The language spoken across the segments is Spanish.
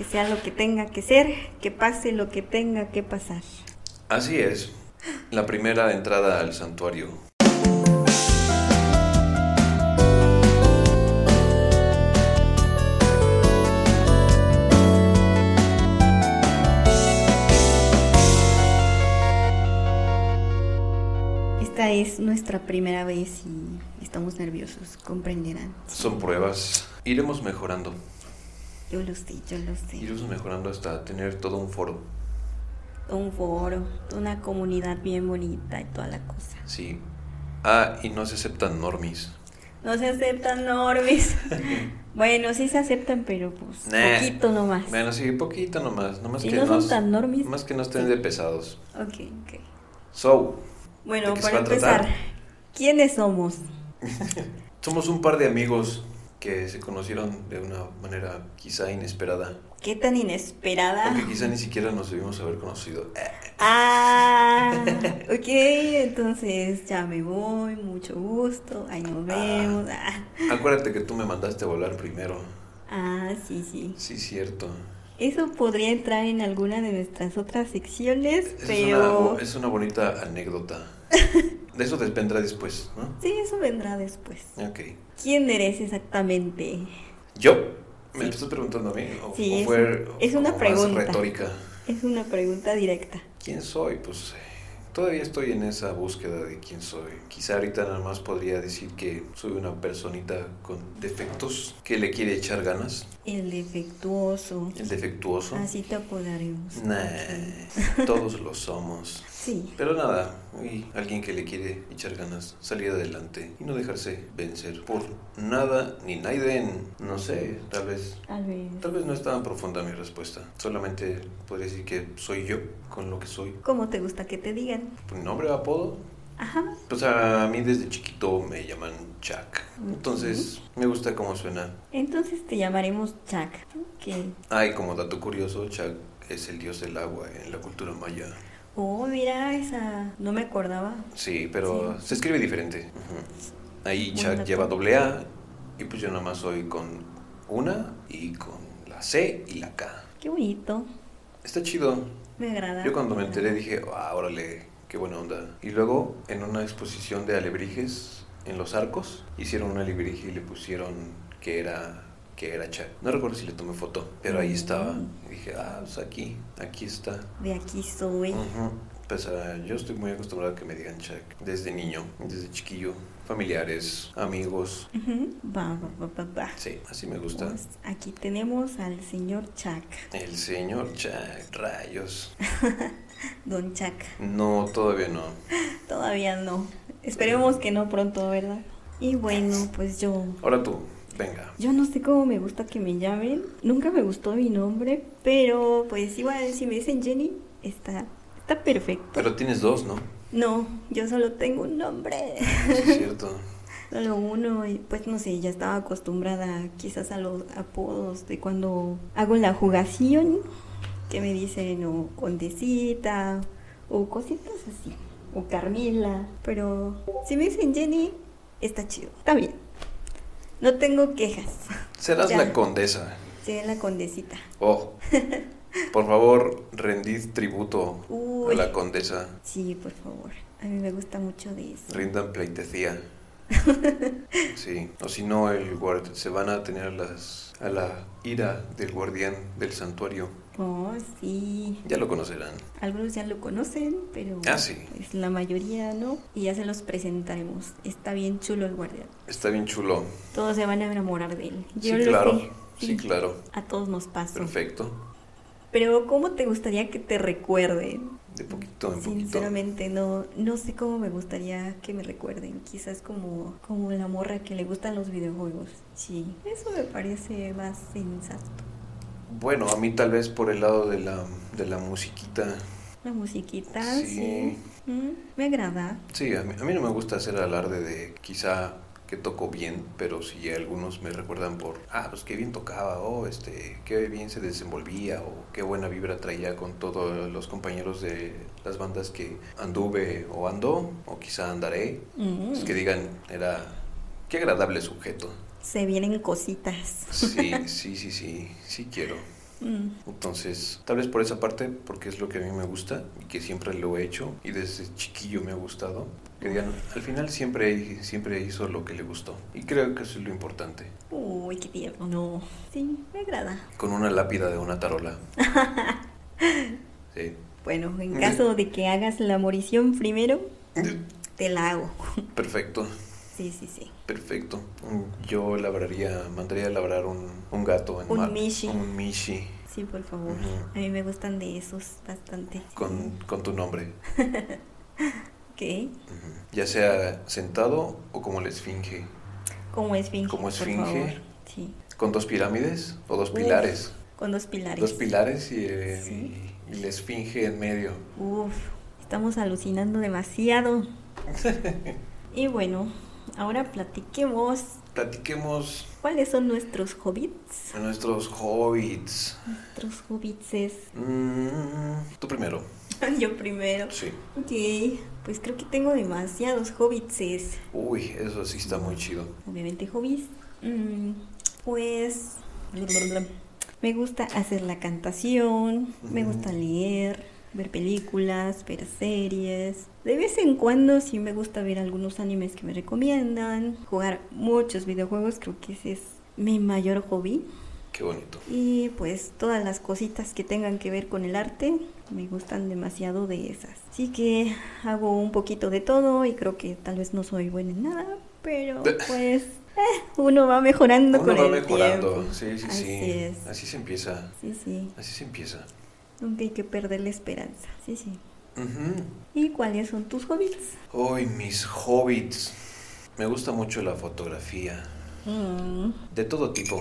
Que sea lo que tenga que ser, que pase lo que tenga que pasar. Así es. La primera entrada al santuario. Esta es nuestra primera vez y estamos nerviosos, comprenderán. Son pruebas. Iremos mejorando. Yo lo sé, yo lo sé. Iremos mejorando hasta tener todo un foro. Un foro, una comunidad bien bonita y toda la cosa. Sí. Ah, y no se aceptan normis. No se aceptan normis. bueno, sí se aceptan, pero pues Nah. poquito nomás. Bueno, sí, poquito nomás. Nomás ¿Y que no son nos- tan normis? Más que no estén de pesados. Ok, ok. So, Bueno, ¿De qué se para empezar, ¿quiénes somos? somos un par de amigos que se conocieron de una manera quizá inesperada. ¿Qué tan inesperada? Porque quizá ni siquiera nos debimos haber conocido. Ah, ok, entonces ya me voy, mucho gusto, ahí nos vemos. Ah, Acuérdate que tú me mandaste a volar primero. ah, sí, sí. Sí, cierto. Eso podría entrar en alguna de nuestras otras secciones, Es, pero... una, es una bonita anécdota. De eso vendrá después, ¿no? Sí, eso vendrá después. Ok. ¿Quién eres exactamente? ¿Yo? ¿Me Sí. estás preguntando a mí? ¿O, Sí, o fue es una pregunta. retórica? Es una pregunta directa. ¿Quién soy? Pues eh, todavía estoy en esa búsqueda de quién soy. Quizá ahorita nada más podría decir que soy una personita con defectos que le quiere echar ganas. El defectuoso. El defectuoso. Así te apodaremos. Nah, todos lo somos. Sí. Pero nada, y alguien que le quiere echar ganas, salir adelante y no dejarse vencer por nada ni nadie. No sé, tal vez Tal vez. Tal vez no es tan profunda mi respuesta. Solamente podría decir que soy yo con lo que soy. ¿Cómo te gusta que te digan? ¿Mi nombre o apodo? Ajá. Pues a mí desde chiquito me llaman Chuck. Entonces me gusta cómo suena. Entonces te llamaremos Chuck. Ok. Ay, como dato curioso, Chuck es el dios del agua en la cultura maya. Oh, mira, esa. No me acordaba. Sí, pero Sí. se escribe diferente. Ahí Chuck lleva doble A y pues yo nada más soy con una y con la C y la K. Qué bonito. Está chido. Me agrada. Yo cuando me me enteré dije, ah, órale, qué buena onda. Y luego en una exposición de alebrijes en los arcos, hicieron un alebrije y le pusieron que era que era Chuck. No recuerdo si le tomé foto, pero ahí estaba. Mm. Y dije, ah, pues aquí, aquí está. De aquí soy. Ujú. Pues ah, yo estoy muy acostumbrado a que me digan Chuck desde niño, desde chiquillo, familiares, amigos. Va, va. Sí, así me gusta. Pues aquí tenemos al señor Chuck. El señor Chuck, rayos. Don Chuck. No, todavía no. Todavía no. Esperemos que no pronto, ¿verdad? Y bueno, pues yo. Ahora tú, venga. Yo no sé cómo me gusta que me llamen. Nunca me gustó mi nombre, pero pues igual si me dicen Jenny, está, está perfecto. Pero tienes dos, ¿no? No, yo solo tengo un nombre. Sí, es cierto. Solo uno, y pues no sé, ya estaba acostumbrada quizás a los apodos de cuando hago la jugación, que me dicen o Condecita, o cositas así, o Carmila. Pero si me dicen Jenny, está chido, está bien. No tengo quejas. Serás Ya. la condesa. Seré la Condecita. Oh, por favor, rendid tributo a la condesa. Sí, por favor. A mí me gusta mucho de eso. Rindan pleitesía. Sí, o si no, el guard se van a tener las a la ira del guardián del santuario. Oh, sí. Ya lo conocerán. Algunos ya lo conocen, pero Ah, sí. pues, la mayoría no. Y ya se los presentaremos. Está bien chulo el guardián. Está bien chulo. Todos se van a enamorar de él. Sí, lo claro. sé. Sí, claro. A todos nos pasa. Perfecto. Pero ¿cómo te gustaría que te recuerden? De poquito en poquito. Sinceramente no, no sé cómo me gustaría que me recuerden. Quizás como, como la morra que le gustan los videojuegos. Sí, eso me parece más sensato. Bueno, a mí tal vez por el lado de la, de la musiquita. La musiquita, Sí. sí. Mm, me agrada. Sí, a mí, a mí no me gusta hacer alarde de quizá que toco bien, pero si algunos me recuerdan por, ah, pues qué bien tocaba, o este, qué bien se desenvolvía, o qué buena vibra traía con todos los compañeros de las bandas que anduve o ando, o quizá andaré, Mm, pues que digan, era, qué agradable sujeto. Se vienen cositas. Sí, sí, sí, sí, sí quiero. Mm, Entonces, tal vez por esa parte, porque es lo que a mí me gusta y que siempre lo he hecho y desde chiquillo me ha gustado. Que digan, al final siempre, siempre hizo lo que le gustó. Y creo que eso es lo importante. Uy, qué tierno. No. Sí, me agrada. Con una lápida de una tarola. Sí. Bueno, en caso de que hagas la morición primero, te la hago. Perfecto, Sí, sí, sí. Perfecto. Yo labraría, mandaría a labrar un, un gato en Un mar- mishi. Un mishi Sí, por favor. A mí me gustan de esos bastante. con, con tu nombre. Ok. Ya sea sentado o como la esfinge. Como esfinge. Como por esfinge. favor. Sí. ¿Con dos pirámides o dos Uf, pilares? Con dos pilares. Dos pilares y, el- Sí. y la esfinge en medio. Uf, estamos alucinando demasiado. y bueno, ahora platiquemos Platiquemos cuáles son nuestros hobbits. nuestros hobbits. Nuestros hobbitses. Mm, tú primero. Yo primero. Sí. Ok, pues creo que tengo demasiados hobbitses. Uy, eso sí está muy chido. Obviamente hobbies. Mm, pues me gusta hacer la cantación, me gusta leer, ver películas, ver series. De vez en cuando sí me gusta ver algunos animes que me recomiendan, jugar muchos videojuegos, creo que ese es mi mayor hobby. Qué bonito. Y pues todas las cositas que tengan que ver con el arte, me gustan demasiado de esas. Así que hago un poquito de todo y creo que tal vez no soy buena en nada, pero pues eh, uno va mejorando Uno con va el mejorando. tiempo. Sí, sí, Así sí. es. Así se empieza. Sí, sí. Así se empieza. Nunca hay que perder la esperanza. Sí, sí. ¿Y cuáles son tus hobbies? Uy, mis hobbits. Me gusta mucho la fotografía. Mm. De todo tipo.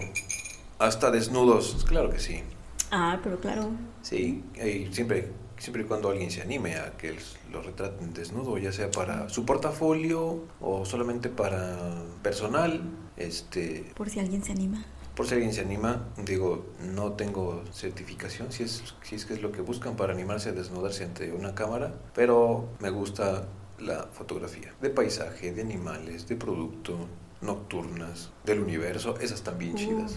Hasta desnudos, claro que sí. Ah, pero claro. Sí, y siempre, siempre y cuando alguien se anime a que lo retraten desnudo, ya sea para su portafolio o solamente para personal, este, Por si alguien se anima. Por si alguien se anima, digo, no tengo certificación, si es, si es que es lo que buscan para animarse a desnudarse ante una cámara, pero me gusta la fotografía, de paisaje, de animales, de producto, nocturnas, del universo, esas también chidas,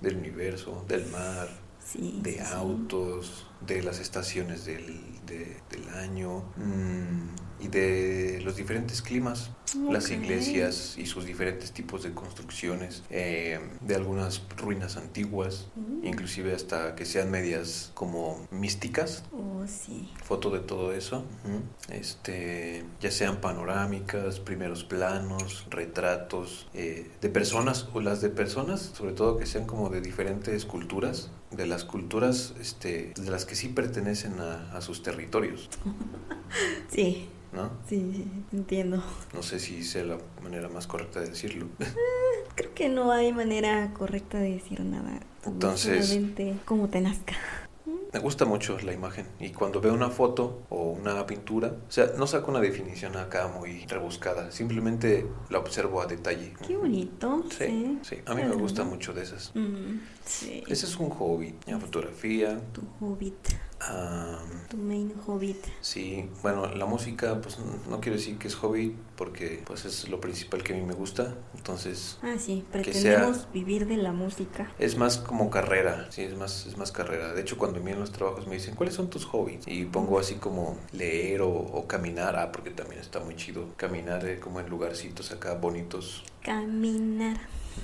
del universo, del mar, Sí. de sí, sí. autos, de las estaciones del, de- del año mm, y de los diferentes climas, las iglesias y sus diferentes tipos de construcciones, eh, de algunas ruinas antiguas, Mm. inclusive hasta que sean medias como místicas. Oh, sí. Foto de todo eso, este, ya sean panorámicas, primeros planos, retratos eh, de personas o las de personas, sobre todo que sean como de diferentes culturas, de las culturas este, de las que sí pertenecen a, a sus territorios, Sí, ¿no? sí, sí, entiendo. No sé si sea la manera más correcta de decirlo. Creo que no hay manera correcta de decir nada. Entonces- como te nazca. Me gusta mucho la imagen y cuando veo una foto o una pintura, o sea, no saco una definición acá muy rebuscada, simplemente la observo a detalle. Qué bonito. Sí, sí, a mí me gusta mucho de esas. Mm, sí. Ese es un hobby, la fotografía. Tu hobbit, am, tu main hobbit. sí, bueno, la música, pues no quiero decir que es hobby porque pues es lo principal que a mí me gusta. Entonces Ah, sí, Que pretendemos vivir de la música. es más como carrera, sí, es más, es más carrera. De hecho, cuando a mí en los trabajos me dicen, ¿cuáles son tus hobbies? Y pongo así como leer o, o caminar, ah, porque también está muy chido caminar eh, como en lugarcitos acá bonitos. Caminar.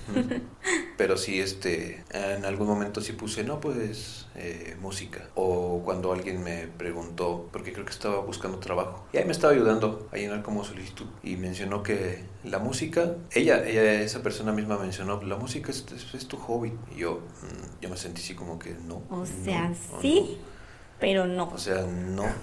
Pero sí, este, en algún momento sí puse, no, pues, eh, música. O cuando alguien me preguntó, porque creo que estaba buscando trabajo, y ahí me estaba ayudando a llenar como solicitud, y mencionó que la música, ella, ella esa persona misma mencionó, la música es, es- es tu hobby. Y yo, mm, yo me sentí así como que no. O sea, no, sí, pero no. no. O sea, no.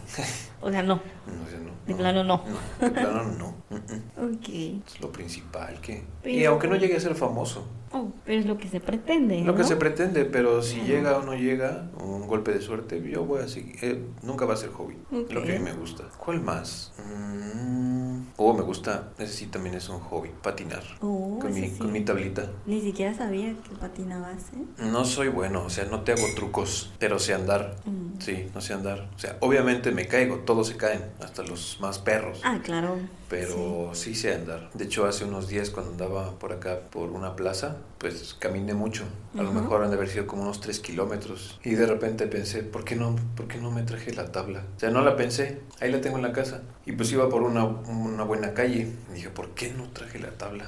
O sea, no. O sea, no, De plano no. De plano no. Mm, mm. Ok. Es lo principal que... Y aunque no llegue a ser famoso, Oh, pero es lo que se pretende. Lo que se pretende, pero si Ajá. llega o no llega, un golpe de suerte, yo voy a seguir. eh, nunca va a ser hobby. Lo que a mí me gusta. ¿Cuál más? Mm, oh, me gusta. Ese sí también es un hobby. Patinar. Oh, con, mi, sí. con mi tablita. Ni siquiera sabía que patinabas, ¿eh? No soy bueno, o sea, no te hago trucos, pero sé andar. Mm. Sí, no sé andar. O sea, obviamente me caigo, todos se caen, hasta los más perros. Ah, claro. Pero sí. sé andar. De hecho, hace unos días cuando andaba por acá, por una plaza, pues caminé mucho. A lo mejor han de haber sido como unos 3 kilómetros. Y de repente pensé, ¿por qué, no, ¿por qué no me traje la tabla? O sea, no la pensé. Ahí la tengo en la casa. Y pues iba por una, una buena calle. Y dije, ¿por qué no traje la tabla?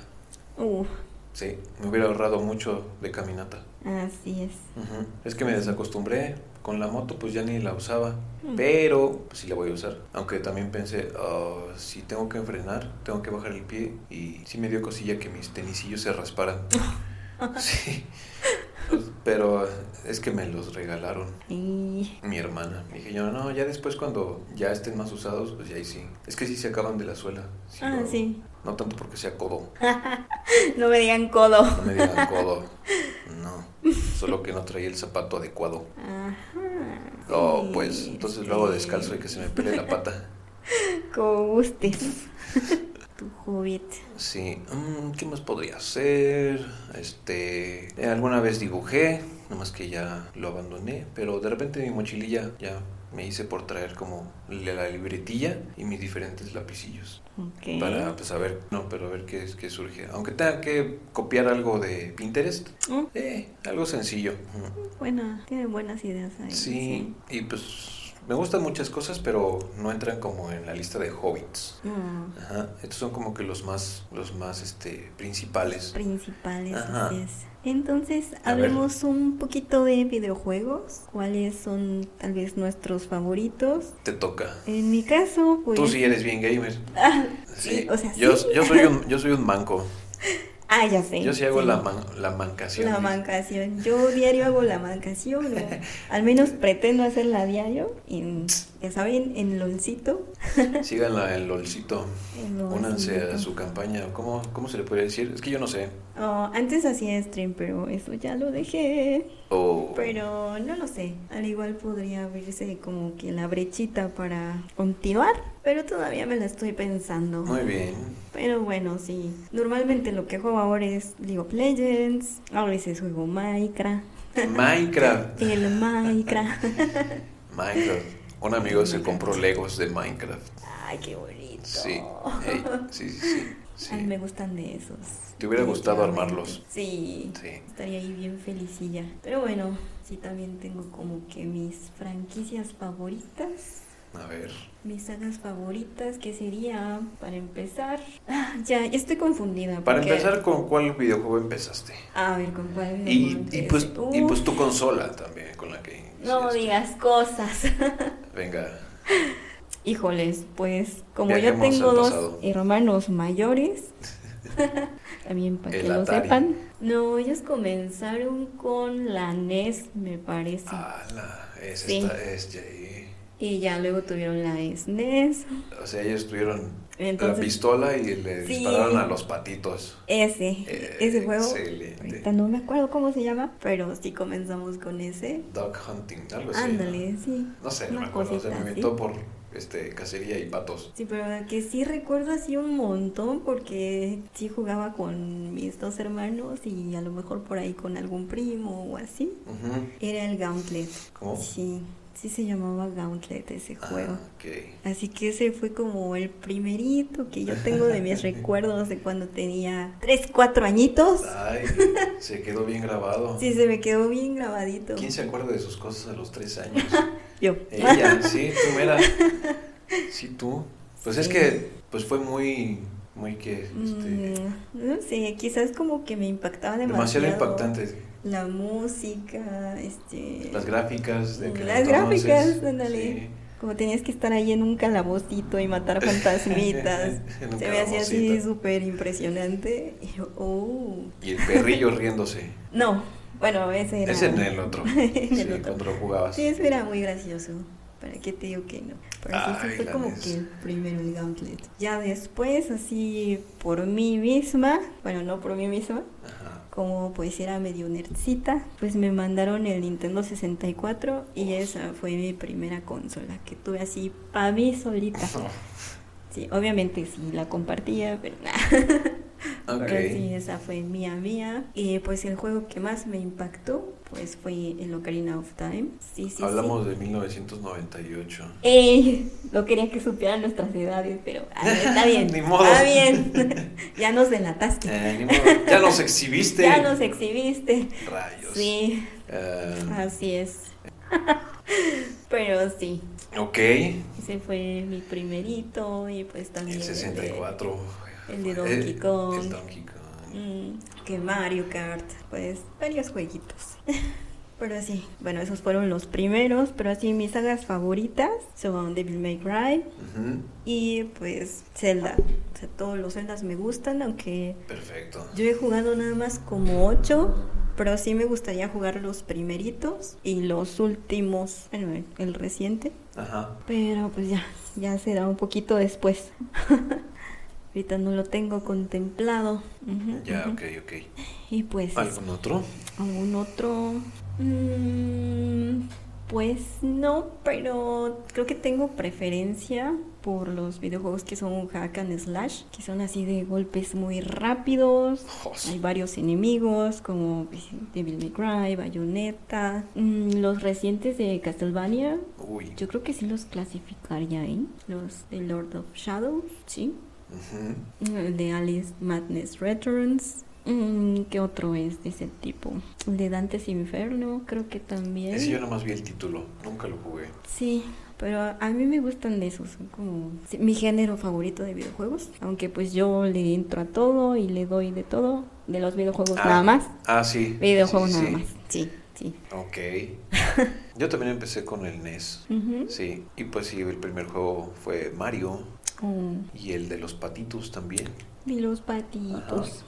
Uh, Sí, me hubiera ahorrado mucho de caminata. así es. Es que me desacostumbré. Con la moto pues ya ni la usaba. Pero pues sí la voy a usar. Aunque también pensé, "Ah, si tengo que frenar, tengo que bajar el pie. Y sí me dio cosilla que mis tenisillos se rasparan. sí. Pero es que me los regalaron Y mi hermana. Dije yo, no, ya después cuando ya estén más usados, pues ya ahí sí. Es que sí se acaban de la suela. Ah, lo- sí. No tanto porque sea codo. No me digan codo. No me digan codo. No. Solo que no traía el zapato adecuado. Ajá. Oh, sí, pues entonces lo hago sí. descalzo y que se me pele la pata. Como gustes. tu hobbit. Sí, mm, ¿qué más podría hacer? Este, eh, alguna vez dibujé, nomás que ya lo abandoné, pero de repente mi mochililla ya me hice por traer como la la libretilla y mis diferentes lapicillos para pues a ver, no, pero a ver qué, es- qué surge. Aunque tenga que copiar algo de Pinterest, Mm, eh, algo sencillo. Buena, tienen buenas ideas ahí. Sí, y pues me gustan muchas cosas, pero no entran como en la lista de hobbits. Mm, Ajá, estos son como que los más, los más, este, principales. principales, Ajá. es. Entonces, hablemos un poquito de videojuegos. ¿Cuáles son tal vez nuestros favoritos? Te toca. En mi caso, pues... Tú sí eres bien gamer. Ah, sí, o sea, yo, sí. yo soy un, yo soy un manco. Ah, ya sé. Yo sí hago sí. la, man- la mancación. La mancación. Yo diario hago la mancación. al menos pretendo hacerla diario. En, ya saben, en LOLcito. Síganla en LOLcito. En Únanse a su campaña. ¿Cómo, ¿Cómo se le podría decir? Es que yo no sé. Oh, antes hacía stream, pero eso ya lo dejé. O Pero no lo sé. Al igual podría abrirse como que la brechita para continuar. Pero todavía me la estoy pensando. Muy bien. Pero bueno, sí. Normalmente lo que juego ahora es League of Legends. A veces juego Minecraft. Minecraft. El Minecraft. Minecraft. Un amigo se compró Legos de Minecraft. Ay, qué bonito. Sí. Sí, sí, sí. sí. A mí me gustan de esos. ¿Te hubiera gustado armarlos? Sí. Sí. Estaría ahí bien felicilla. Pero bueno, sí también tengo como que mis franquicias favoritas. A ver. Mis sagas favoritas, que sería, para empezar... Ah, ya, ya estoy confundida. Para empezar, ¿con cuál videojuego empezaste? A ver, ¿con cuál Y, videojuego y, pues, empiezo? y pues tu consola también, con la que No digas cosas. Venga. Híjoles, pues como Viajemos yo tengo dos hermanos mayores, también para El que lo sepan. No, ellos comenzaron con la NES, me parece. Ala, es Sí. esta, es. Y ya luego tuvieron la SNES. O sea, ellos tuvieron Entonces- la pistola y le Sí. dispararon a los patitos. Ese, Eh, ese juego. Excelente. Ahorita no me acuerdo cómo se llama, pero sí comenzamos con ese. Dog hunting, algo así. Ándale, sí. No sé, no me acuerdo. Cosita me así. inventó por este, cacería y patos. Sí, pero que sí recuerdo así un montón porque sí jugaba con mis dos hermanos y a lo mejor por ahí con algún primo o así. Ujú. Era el Gauntlet. ¿Cómo? Sí, sí se llamaba Gauntlet ese juego. Ah. Así que ese fue como el primerito que yo tengo de mis recuerdos de cuando tenía 3, 4 añitos. Ay, se quedó bien grabado. Sí, se me quedó bien grabadito. ¿Quién se acuerda de sus cosas a los tres años? Yo. Ella, sí, tú. Sí, tú. Pues es que pues fue muy, muy que, este, Mm, no sé, quizás como que me impactaba demasiado. demasiado impactante. La música, este... Las gráficas de Las entonces, gráficas, ándale. sí. Como tenías que estar ahí en un calabocito y matar fantasmitas. Se me hacía así súper impresionante. Y yo, oh. Y el perrillo riéndose. No, bueno, ese era. Es en el otro. En sí, el otro. jugabas. Sí, era muy gracioso. ¿Para qué te digo que no? Pero sí, Ay, eso fue como que el primero, el Gauntlet. Ya después, así por mí misma, bueno, no por mí misma, Ajá. Como pues era medio nerdcita, pues me mandaron el Nintendo 64 y esa fue mi primera consola que tuve así para mí solita. Sí, obviamente sí la compartía, pero nada. Ok. Pero sí, esa fue mía, mía. Y pues el juego que más me impactó pues fue el Ocarina of Time. Sí, sí, Hablamos de 1998. Eh, no quería que supieran nuestras edades, pero está bien. Ni modo. Está bien. ya nos delataste. Eh, ni modo. Ya nos exhibiste. ya nos exhibiste. Rayos. Sí, Eh, así es. pero sí, ok. ese fue mi primerito y pues también El el de- 64. El de Donkey El- Kong. El Donkey Kong. Mm, que Mario Kart, pues varios jueguitos. Pero sí, bueno, esos fueron los primeros, pero así mis sagas favoritas son Devil May Cry Ujú, y pues Zelda. O sea, todos los Zeldas me gustan, aunque Perfecto. yo he jugado nada más como 8, pero sí me gustaría jugar los primeritos y los últimos, bueno, el- el reciente. Ajá. Pero pues ya, ya será un poquito después. Ahorita no lo tengo contemplado. Ya, ujú. ok, ok. Y pues ¿Algún otro? algún otro... Mm, pues no, pero creo que tengo preferencia por los videojuegos que son hack and slash, que son así de golpes muy rápidos. Hay varios enemigos como Devil May Cry, Bayonetta, mm, los recientes de Castlevania, Uy. yo creo que sí los clasificaría ahí. Los de Lord of Shadows, sí. Ujú. El de Alice Madness Returns. Mm, ¿Qué otro es de ese tipo? El de Dante's Inferno, creo que también. Ese yo nomás vi el título, nunca lo jugué. Sí, pero a mí me gustan de esos, son como mi género favorito de videojuegos. Aunque pues yo le entro a todo y le doy de todo. De los videojuegos Ah, nada más. Ah, sí. Videojuegos sí, sí, nada sí. más. Sí, sí. Ok. Yo también empecé con el NES. Sí, y pues sí, el primer juego fue Mario Y el de los patitos también. y los patitos.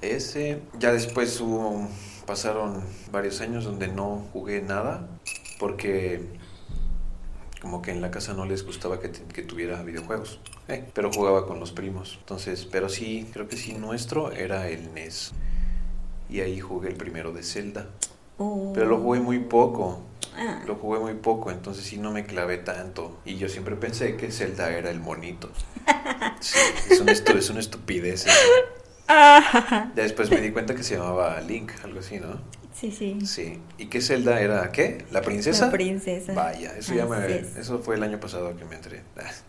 Ese, ya después hubo, pasaron varios años donde no jugué nada porque como que en la casa no les gustaba que, te- que tuviera videojuegos, Eh, pero jugaba con los primos. Entonces, pero sí, creo que sí, nuestro era el NES. Y ahí jugué el primero de Zelda. Oh. Pero lo jugué muy poco. Ah. Lo jugué muy poco, entonces sí no me clavé tanto. Y yo siempre pensé que Zelda era el monito. Sí, es, una es una estupidez. eso. Ah. Ya después me di cuenta que se llamaba Link, algo así, ¿no? Sí, sí. Sí. ¿Y qué Zelda era? ¿Qué? ¿La princesa? La princesa. Vaya, eso ya me... Es. Eso fue el año pasado que me entré.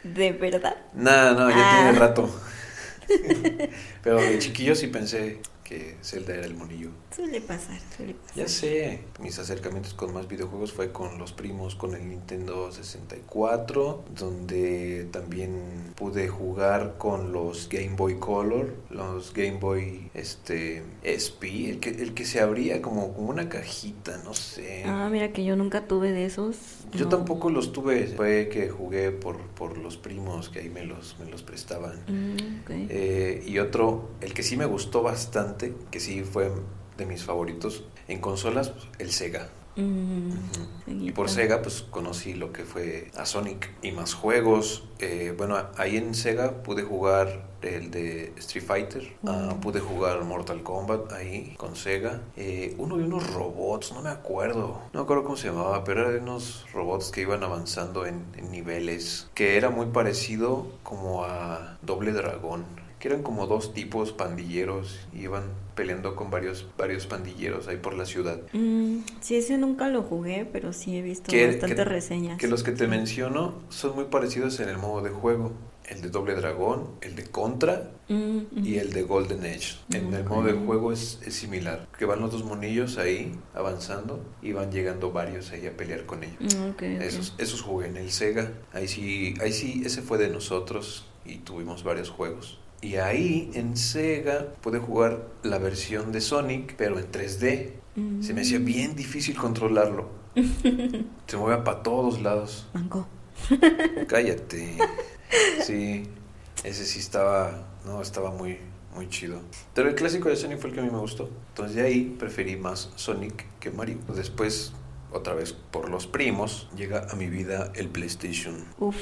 ¿De verdad? No, no, ya Ah. tiene rato. Pero de chiquillo sí pensé que Zelda era el monillo. Suele pasar, suele pasar. Ya sé, mis acercamientos con más videojuegos fue con los primos, con el Nintendo 64, donde también pude jugar con los Game Boy Color, los Game Boy este SP, el que, el que se abría como, como una cajita, no sé. Ah, mira que yo nunca tuve de esos. Yo No. tampoco los tuve, fue que jugué por, por los primos que ahí me los, me los prestaban. Mm. Eh, y otro, el que sí me gustó bastante, que sí fue de mis favoritos en consolas, pues, el Sega. Mm. Y por. Sega, pues conocí lo que fue a Sonic y más juegos. Eh, bueno, ahí en Sega pude jugar el de Street Fighter, Mm. pude jugar Mortal Kombat ahí con Sega. Eh, uno de unos robots, no me acuerdo, no me acuerdo cómo se llamaba, pero eran unos robots que iban avanzando en, en niveles, que era muy parecido como a Doble Dragón. Que eran como dos tipos pandilleros y iban peleando con varios, varios pandilleros ahí por la ciudad. Mm, sí, ese nunca lo jugué, pero sí he visto Que- bastantes que- reseñas. Que los que te menciono son muy parecidos en el modo de juego. El de Doble Dragón, el de Contra Mm, y el de Golden Age. En el modo de juego es, es similar. Que van los dos monillos ahí avanzando y van llegando varios ahí a pelear con ellos. Mm, ok, ok. Esos, esos jugué en el Sega. Ahí sí, ahí sí, ese fue de nosotros y tuvimos varios juegos. Y ahí en Sega pude jugar la versión de Sonic, pero en 3D. Mm. Se me hacía bien difícil controlarlo. Se movía para todos lados. Mango. Cállate. Sí, ese sí estaba, no, estaba muy, muy chido. Pero el clásico de Sonic fue el que a mí me gustó. Entonces de ahí preferí más Sonic que Mario. Después, otra vez por los primos, llega a mi vida el PlayStation. Uf,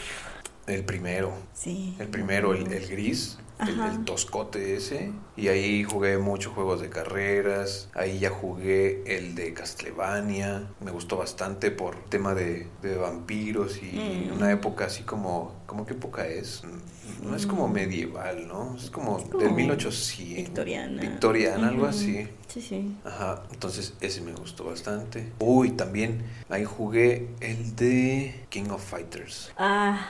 El primero. sí. El primero, el, el gris, el, toscote ese. Y ahí jugué muchos juegos de carreras. Ahí ya jugué el de Castlevania. Me gustó bastante por tema de, de vampiros y Mm. una época así como... ¿Cómo qué época es? No es como medieval, ¿no? Es como, Es como del 1800. victoriana. Victoriana, algo así. Sí, sí. Ajá, entonces ese me gustó bastante. Uy, también ahí jugué el de King of Fighters. Ah,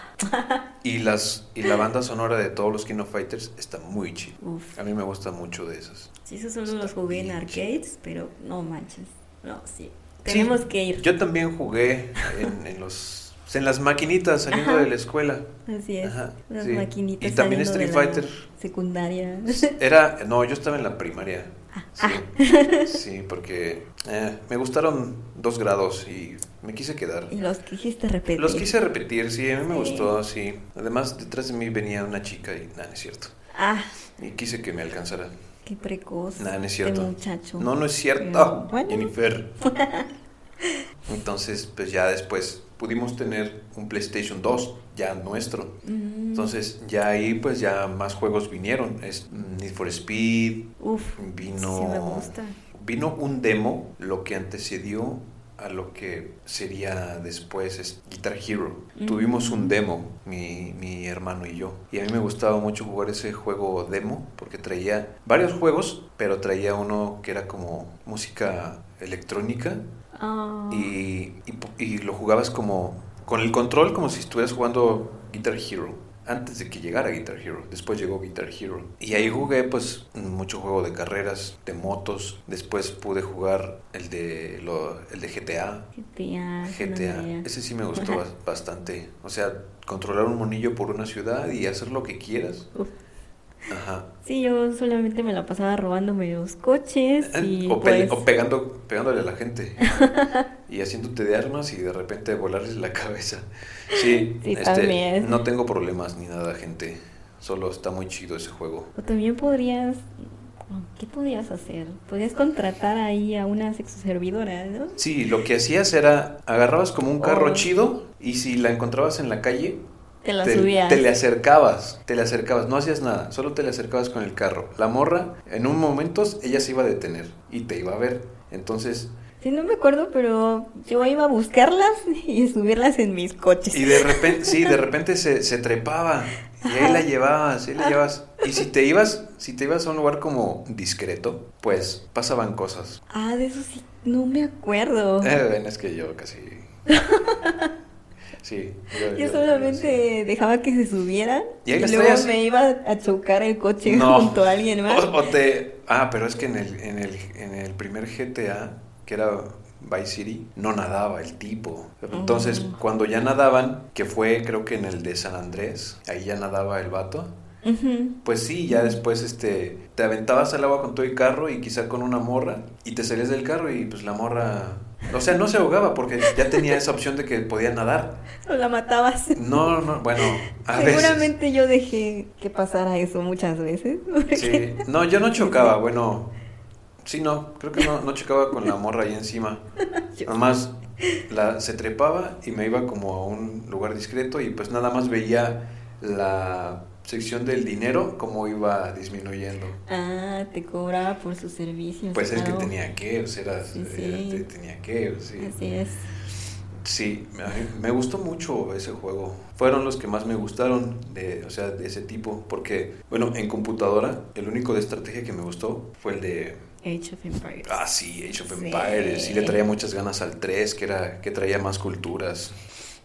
Y las y la banda sonora de todos los King of Fighters está muy chida. uf. A mí me gusta mucho de esas. Sí, esos solo Está los jugué en arcades, pero no manches. No, sí. Tenemos Sí, que ir. Yo también jugué en, en los en las maquinitas saliendo Ajá. de la escuela. Así es. Ajá, Las sí. maquinitas. Y también Street Fighter. Secundaria. Era, no, yo estaba en la primaria. Ah. Sí, sí porque eh, me gustaron dos grados y me quise quedar. y los quisiste repetir. Los quise repetir, sí, a mí me Sí. gustó, sí. Además, detrás de mí venía una chica y nada, no es cierto. Ah, Y quise que me alcanzara. qué precoz. Nada, no es este cierto. muchacho. No, no es cierto, bueno. Jennifer. Entonces, pues ya después pudimos tener un PlayStation 2, ya nuestro. Mm, Entonces, ya ahí, pues ya más juegos vinieron. Es Need for Speed, Uf, vino. sí me gusta. Vino un demo, lo que antecedió a lo que sería después es Guitar Hero. Mm. Tuvimos un demo, mi, mi hermano y yo. Y a mí me gustaba mucho jugar ese juego demo porque traía varios juegos, pero traía uno que era como música electrónica Ah, y, y, y lo jugabas como con el control como si estuvieras jugando Guitar Hero antes de que llegara Guitar Hero. Después llegó Guitar Hero. Y ahí jugué pues mucho juego de carreras, de motos. Después pude jugar el de lo- el de GTA. GTA. GTA. Ese sí me gustó bas- bastante. O sea, controlar un monillo por una ciudad y hacer lo que quieras. Uf. Ajá. Sí, yo solamente me la pasaba robándome los coches y o, pe- pues... o pegando, pegándole a la gente y haciéndote de armas y de repente volarles la cabeza. Sí, Sí, este, también. no tengo problemas ni nada, gente. Solo está muy chido ese juego. O también podrías... ¿Qué podrías hacer? Podrías contratar ahí a una sexoservidora, ¿no? Sí, lo que hacías era agarrabas como un carro Oh. chido y si la encontrabas en la calle, Te la te, subías. te le acercabas, te le acercabas, no hacías nada, solo te le acercabas con el carro. La morra, en un momento, ella se iba a detener y te iba a ver. Entonces, Sí, no me acuerdo, pero yo iba a buscarlas y subirlas en mis coches. Y de repente, sí, de repente se, se trepaba y ahí la llevabas, ahí la llevabas. Y si te ibas, si te ibas a un lugar como discreto, pues pasaban cosas. Ah, de eso sí, no me acuerdo. Eh, ven, es que yo casi... Sí. Yo solamente dejaba que se subieran Y luego traías. me iba a chocar el coche No. junto a alguien más. O, o te... Ah, pero es que en el, en el, en el primer GTA, que era Vice City, no nadaba el tipo. Entonces, Oh. cuando ya nadaban, que fue creo que en el de San Andrés, ahí ya nadaba el vato. Pues sí, ya después este te aventabas al agua con todo el carro y quizá con una morra y te salías del carro y pues la morra, o sea, no se ahogaba porque ya tenía esa opción de que podía nadar. O la matabas. No, no, bueno, a veces. Seguramente yo dejé que pasara eso muchas veces. porque- Sí, no, yo no chocaba, bueno, sí, no, creo que no, no chocaba con la morra ahí encima. Yo- Nomás la, se trepaba y me iba como a un lugar discreto y pues nada más veía la sección del dinero como iba disminuyendo. Ah, te cobraba por sus servicios. Pues es que claro. tenía que, o sea, era- Sí, era- sí. te- tenía que, sí. Así es. Sí, me gustó mucho ese juego. Fueron los que más me gustaron, de, o sea, de ese tipo. Porque, bueno, en computadora, el único de estrategia que me gustó fue el de. Age of Empires. Ah, sí, Age of Sí. Empires. Sí, le traía muchas ganas al 3, que, era, que traía más culturas.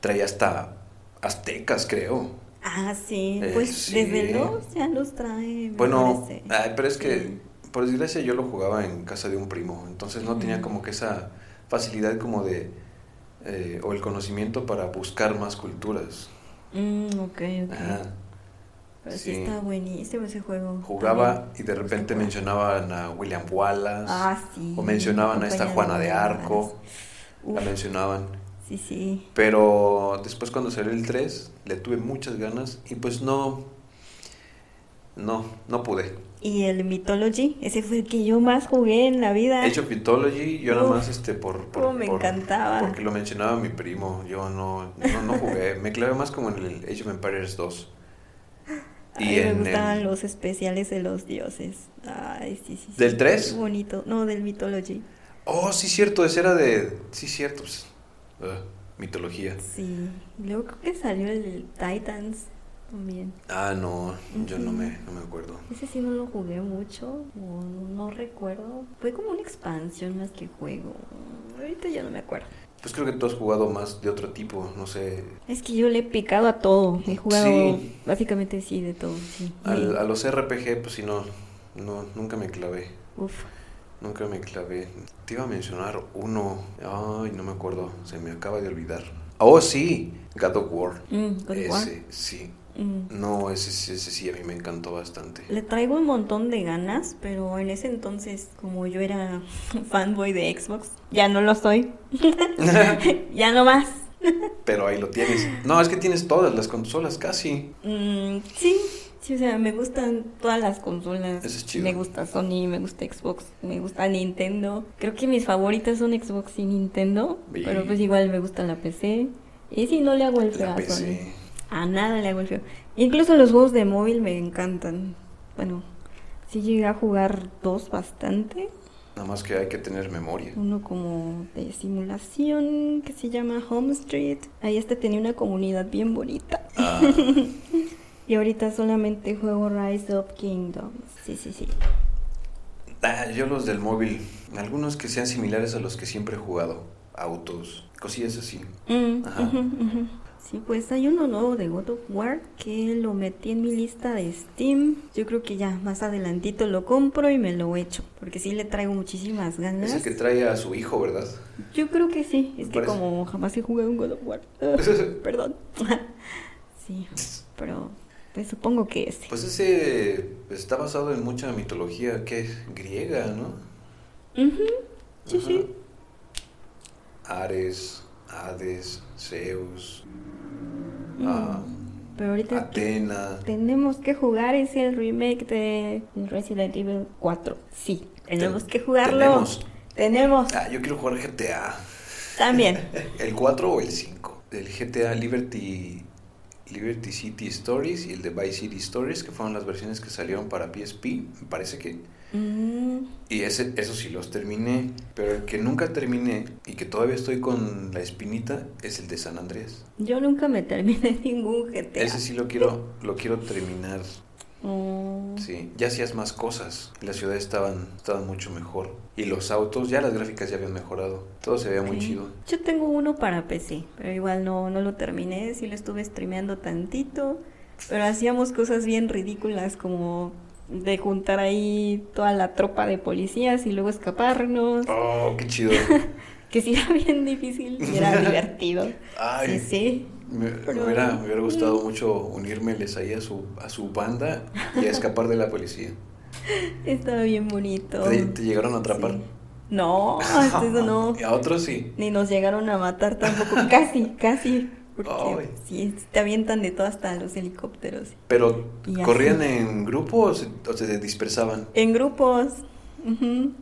Traía hasta aztecas, creo. Ah, sí. Eh, Pues sí. desde 2 ya los trae. Bueno, ay, pero es que, por desgracia, yo lo jugaba en casa de un primo. Entonces no tenía como que esa facilidad como de. eh, o el conocimiento para buscar más culturas. Mm, ok, ok. Ajá. Pero sí. sí. está buenísimo ese juego. Jugaba También. y de repente mencionaban a William Wallace. Ah, sí. o mencionaban a esta Juana de Arco. Uf, La mencionaban. Sí, sí. Pero después cuando salió el 3, le tuve muchas ganas y pues no. No, no pude. Y el Mythology, ese fue el que yo más jugué en la vida. Of Mythology, yo nada Uf, más este por, por, me por- encantaba. Porque lo mencionaba mi primo. Yo no, no, no jugué. me clavé más como en el Age of Empires 2. A mí me gustaban los especiales de los dioses. Ay, sí, sí. sí. ¿Del tres? Qué bonito. No, del Mythology. Oh, sí, cierto, ese era de. Sí, cierto. Pues, ah, mitología. Sí. Luego creo que salió el Titans. también. Ah, no, yo no me, no me acuerdo. Ese sí no lo jugué mucho, o no recuerdo. Fue como una expansión más que juego. Ahorita ya no me acuerdo. Pues creo que tú has jugado más de otro tipo, no sé. Es que yo le he picado a todo. He jugado Sí. básicamente sí, de todo, sí. Al- a los RPG, pues sí, no, no, nunca me clavé. Uf. Nunca me clavé. Te iba a mencionar uno. Ay, no me acuerdo. Se me acaba de olvidar. Oh, sí. God of War. Mm, God War. ese, sí. Mm. No, ese, sí- ese sí a mí me encantó bastante. Le traigo un montón de ganas, pero en ese entonces, como yo era fanboy de Xbox, ya no lo soy. ya no más. Pero ahí lo tienes. No, es que tienes todas las consolas casi. Mm, sí, sí, o sea, me gustan todas las consolas. Eso es chido. Me gusta Sony, me gusta Xbox, me gusta Nintendo. Creo que mis favoritas son Xbox y Nintendo, Bien. pero pues igual me gusta la PC. Y si no le hago el feo a. Sony. A nada le hago el feo. Incluso los juegos de móvil me encantan. Bueno, sí llegué a jugar dos bastante. Nada más que hay que tener memoria. Uno como de simulación que se llama Home Street. Ahí este tenía una comunidad bien bonita. Ah, Y ahorita solamente juego Rise of Kingdoms. Sí, sí, sí. ah, yo los del móvil. Algunos que sean similares a los que siempre he jugado. Autos, cosillas así. Mm, Ajá. Sí, pues hay uno nuevo de God of War que lo metí en mi lista de Steam. Yo creo que ya más adelantito lo compro y me lo echo. Porque sí le traigo muchísimas ganas. Es el que trae a su hijo, ¿verdad? Yo creo que sí. Es que como jamás he jugado un God of War. Perdón. sí, pero supongo que ese. Pues ese está basado en mucha mitología que es griega, ¿no? Ujú, Sí, Ajá. sí. Ares, Hades, Zeus, Mm. ah, Pero ahorita Atena. tenemos que jugar es el remake de Resident Evil 4. Sí, tenemos Ten- que jugarlo. tenemos. Tenemos. Ah, yo quiero jugar GTA. También. ¿El 4 o el 5? El GTA Liberty, Liberty City Stories y el de Vice City Stories, que fueron las versiones que salieron para PSP. Me parece que... Mm, Y ese, eso sí los terminé, pero el que nunca terminé y que todavía estoy con la espinita es el de San Andrés. yo nunca me terminé ningún GTA. Ese sí lo quiero, lo quiero terminar. Mm, Sí, ya hacías más cosas. Las ciudades estaban, estaban mucho mejor. Y los autos, ya las gráficas ya habían mejorado. Todo se veía muy chido. Yo tengo uno para PC, pero igual no, no lo terminé. Sí lo estuve streameando tantito. Pero hacíamos cosas bien ridículas como de juntar ahí toda la tropa de policías y luego escaparnos. Oh, qué chido. Que sí era bien difícil y era divertido. Ay, Sí, sí. Me, hubiera, me hubiera gustado mucho unírmeles ahí a su, a su banda y a escapar de la policía. Estaba bien bonito. ¿Te, te llegaron a atrapar? Sí. No, eso no. Y a otros sí. Ni nos llegaron a matar tampoco. Casi, casi. Porque Ay. sí, te avientan de todo hasta los helicópteros. Pero. ¿corrían en grupo o se, dispersaban? En grupos. ujú.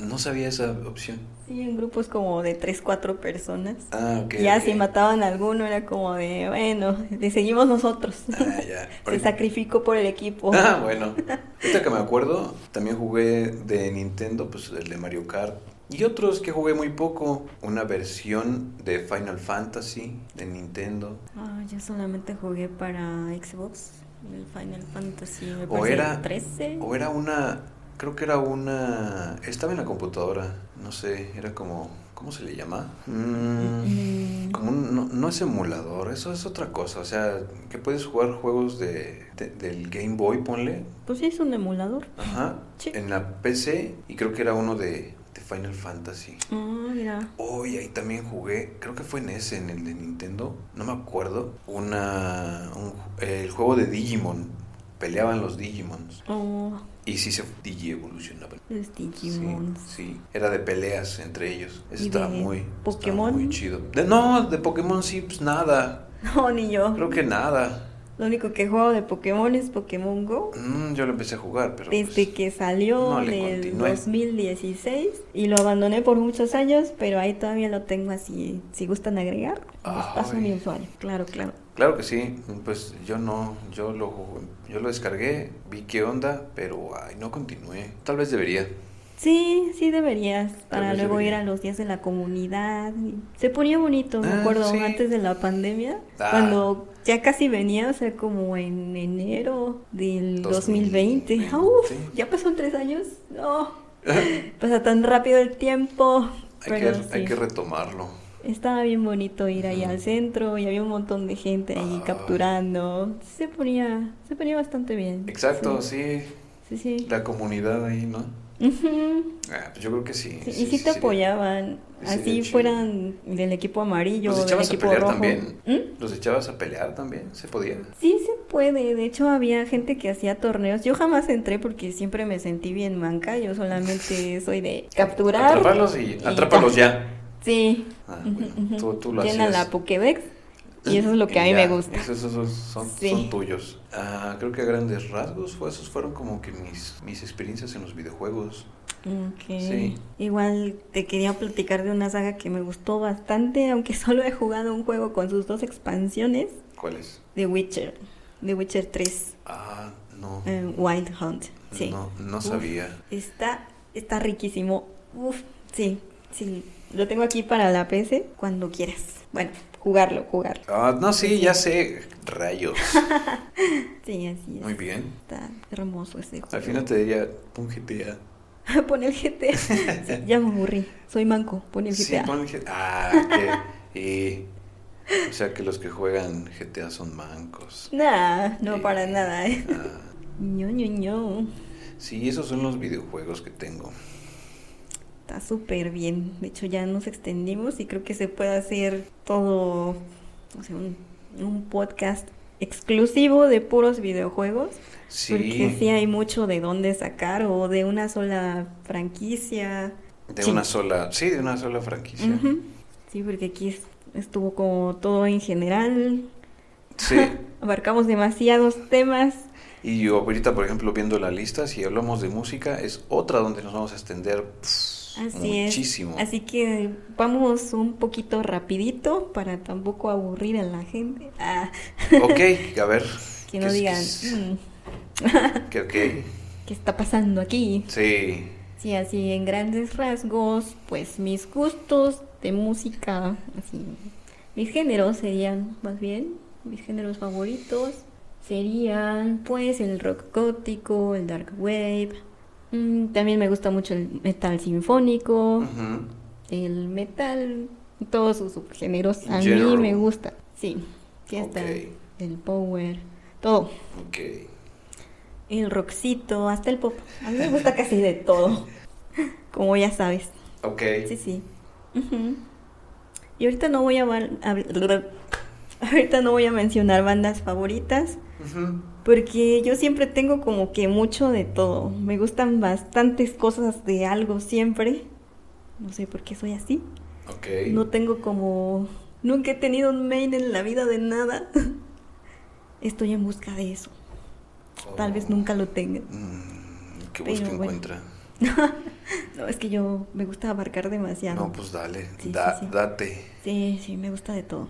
No sabía esa opción. Sí, en grupos como de 3, 4 personas. Ah, ok. Ya si mataban a alguno era como de, bueno, le seguimos nosotros. Ah, ya. Se sacrificó por el equipo. Ah, bueno. Ahorita que me acuerdo, también jugué de Nintendo, pues el de Mario Kart. Y otros que jugué muy poco. Una versión de Final Fantasy de Nintendo. Ah, yo solamente jugué para Xbox, el Final Fantasy, me O era- el 13. O era una, creo que era una, estaba en la computadora, no sé, era como, ¿cómo se le llama? Mm, como un- no, no es emulador, eso es otra cosa, o sea, que puedes jugar juegos de, de- del Game Boy, ponle, Pues sí, es un emulador. ajá, Sí. en la PC y creo que era uno de, de Final Fantasy. Ah, mira. Oh, y ahí también jugué, creo que fue en ese, en el de Nintendo, no me acuerdo, una, un- el juego de Digimon, peleaban los Digimons. Oh, Y sí se digi evolucionaban. los Digimon. Sí, sí, era de peleas entre ellos. Eso ¿Y estaba muy, estaba Pokémon? muy chido. De- no, de Pokémon sí, pues nada. No, ni yo. Creo que nada. Lo único que juego de Pokémon es Pokémon Go. Mm, yo lo empecé a jugar, pero. Desde pues, que salió no en el continué. 2016 y lo abandoné por muchos años, pero ahí todavía lo tengo así. Si gustan agregar, les paso Ay. mi usuario. Claro, claro. Claro que sí, pues yo no, yo lo, yo lo descargué, vi qué onda, pero ay, no continué. Tal vez debería. Sí, sí deberías, para luego ir a los días de la comunidad. Se ponía bonito, me Ah, acuerdo, sí. antes de la pandemia, Ah. cuando ya casi venía, o sea, como en enero del 2020. 2020, Ah, uf, sí. ya pasaron tres años. No, pasa tan rápido el tiempo. Hay que, hay que retomarlo. Estaba bien bonito ir ahí al centro y había un montón de gente ahí Ah. capturando. Se ponía, se ponía bastante bien. Exacto, sí. Sí, sí. sí. La comunidad ahí, ¿no? Ujú. Ah, pues yo creo que sí. Sí, sí, y sí te apoyaban, así fueran del equipo amarillo, ¿Los del echabas a equipo pelear rojo. también? ¿Mm? ¿Los echabas a pelear también? ¿Se podía? Sí se puede, de hecho había gente que hacía torneos. Yo jamás entré porque siempre me sentí bien manca, yo solamente soy de capturar. Atrápalos y atrápalos ya. Sí. Ah, bueno, ujú. tú, tú lo Llena hacías. la Pokédex y eso es lo que a mí ya, me gusta. Esos, esos son, Sí. son tuyos. Ah, creo que a grandes rasgos, fue, esos fueron como que mis, mis experiencias en los videojuegos. Ok. Sí. Igual te quería platicar de una saga que me gustó bastante, aunque solo he jugado un juego con sus dos expansiones, ¿Cuáles? The Witcher, The Witcher 3, Ah, no. eh, Wild Hunt. Sí. No, no Uf, sabía. Está, está riquísimo. Uf, sí, sí. Lo tengo aquí para la PC cuando quieras. Bueno, jugarlo, jugarlo. Ah, no, sí, ya sé. Rayos. Sí, así es. Muy bien. Está hermoso ese juego. Al final te diría, pon GTA. Pon el GTA. Sí, ya me aburrí. Soy manco. Pon el Sí, GTA. pon GTA. Ah, que. y- o sea que los que juegan GTA son mancos. Nah, no Sí. para nada, ¿eh? Ah, ño, ño, ño. sí, esos son los videojuegos que tengo. Está súper bien. De hecho, ya nos extendimos y creo que se puede hacer todo, o sea, un, un podcast exclusivo de puros videojuegos. Sí. Porque sí hay mucho de dónde sacar o de una sola franquicia. De Sí. una sola, sí, de una sola franquicia. Sí, porque aquí es- estuvo como todo en general. Sí. Abarcamos demasiados temas. Y yo ahorita, por ejemplo, viendo la lista, si hablamos de música, es otra donde nos vamos a extender pff, Así muchísimo. es. Así que vamos un poquito rapidito para tampoco aburrir a la gente. Ah, Ok, a ver. que no ¿qué es- digan, es? "Mm, Que. ¿qué está pasando aquí? Sí. Sí, así en grandes rasgos, pues mis gustos de música, así, mis géneros serían más bien, mis géneros favoritos serían pues el rock gótico, el dark wave, mm, también me gusta mucho el metal sinfónico, el metal, todos sus subgéneros a mí general. me gusta, sí, sí está Ok. el power, todo, el rockcito, hasta el pop, a mí me gusta casi de todo, como ya sabes. Ok. Sí, sí. Y ahorita no voy a ahorita no voy a mencionar bandas favoritas. Porque yo siempre tengo como que mucho de todo. Me gustan bastantes cosas de algo siempre. No sé por qué soy así. Ok. No tengo como nunca he tenido un main en la vida de nada. Estoy en busca de eso. Tal vez Oh. nunca lo tenga. Mm, ¿Qué busca bueno. encuentra? No, es que yo me gusta abarcar demasiado. No, pues dale. Sí, da- sí, sí. Date. Sí, sí, me gusta de todo.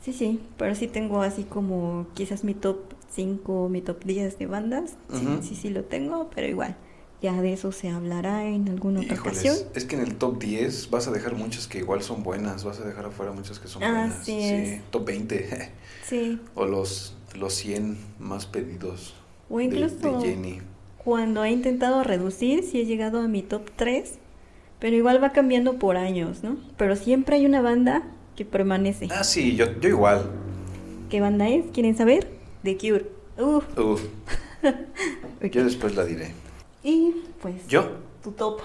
Sí, sí, pero sí tengo así como quizás mi top 5, mi top 10 de bandas. Sí, sí, sí lo tengo, pero igual, ya de eso se hablará en alguna otra Híjoles, ocasión. es que en el top 10 vas a dejar muchas que igual son buenas, vas a dejar afuera muchas que son buenas. Así es. top 20 Sí, o los, los 100 más pedidos o de- incluso de, Jenny. cuando he intentado reducir, sí he llegado a mi top 3, pero igual va cambiando por años, ¿no? Pero siempre hay una banda que permanece. Ah, sí, yo, yo igual. ¿Qué banda es? ¿Quieren saber? The Cure. Uf, Uf, ok. yo después la diré. Y pues ¿Yo? tu top.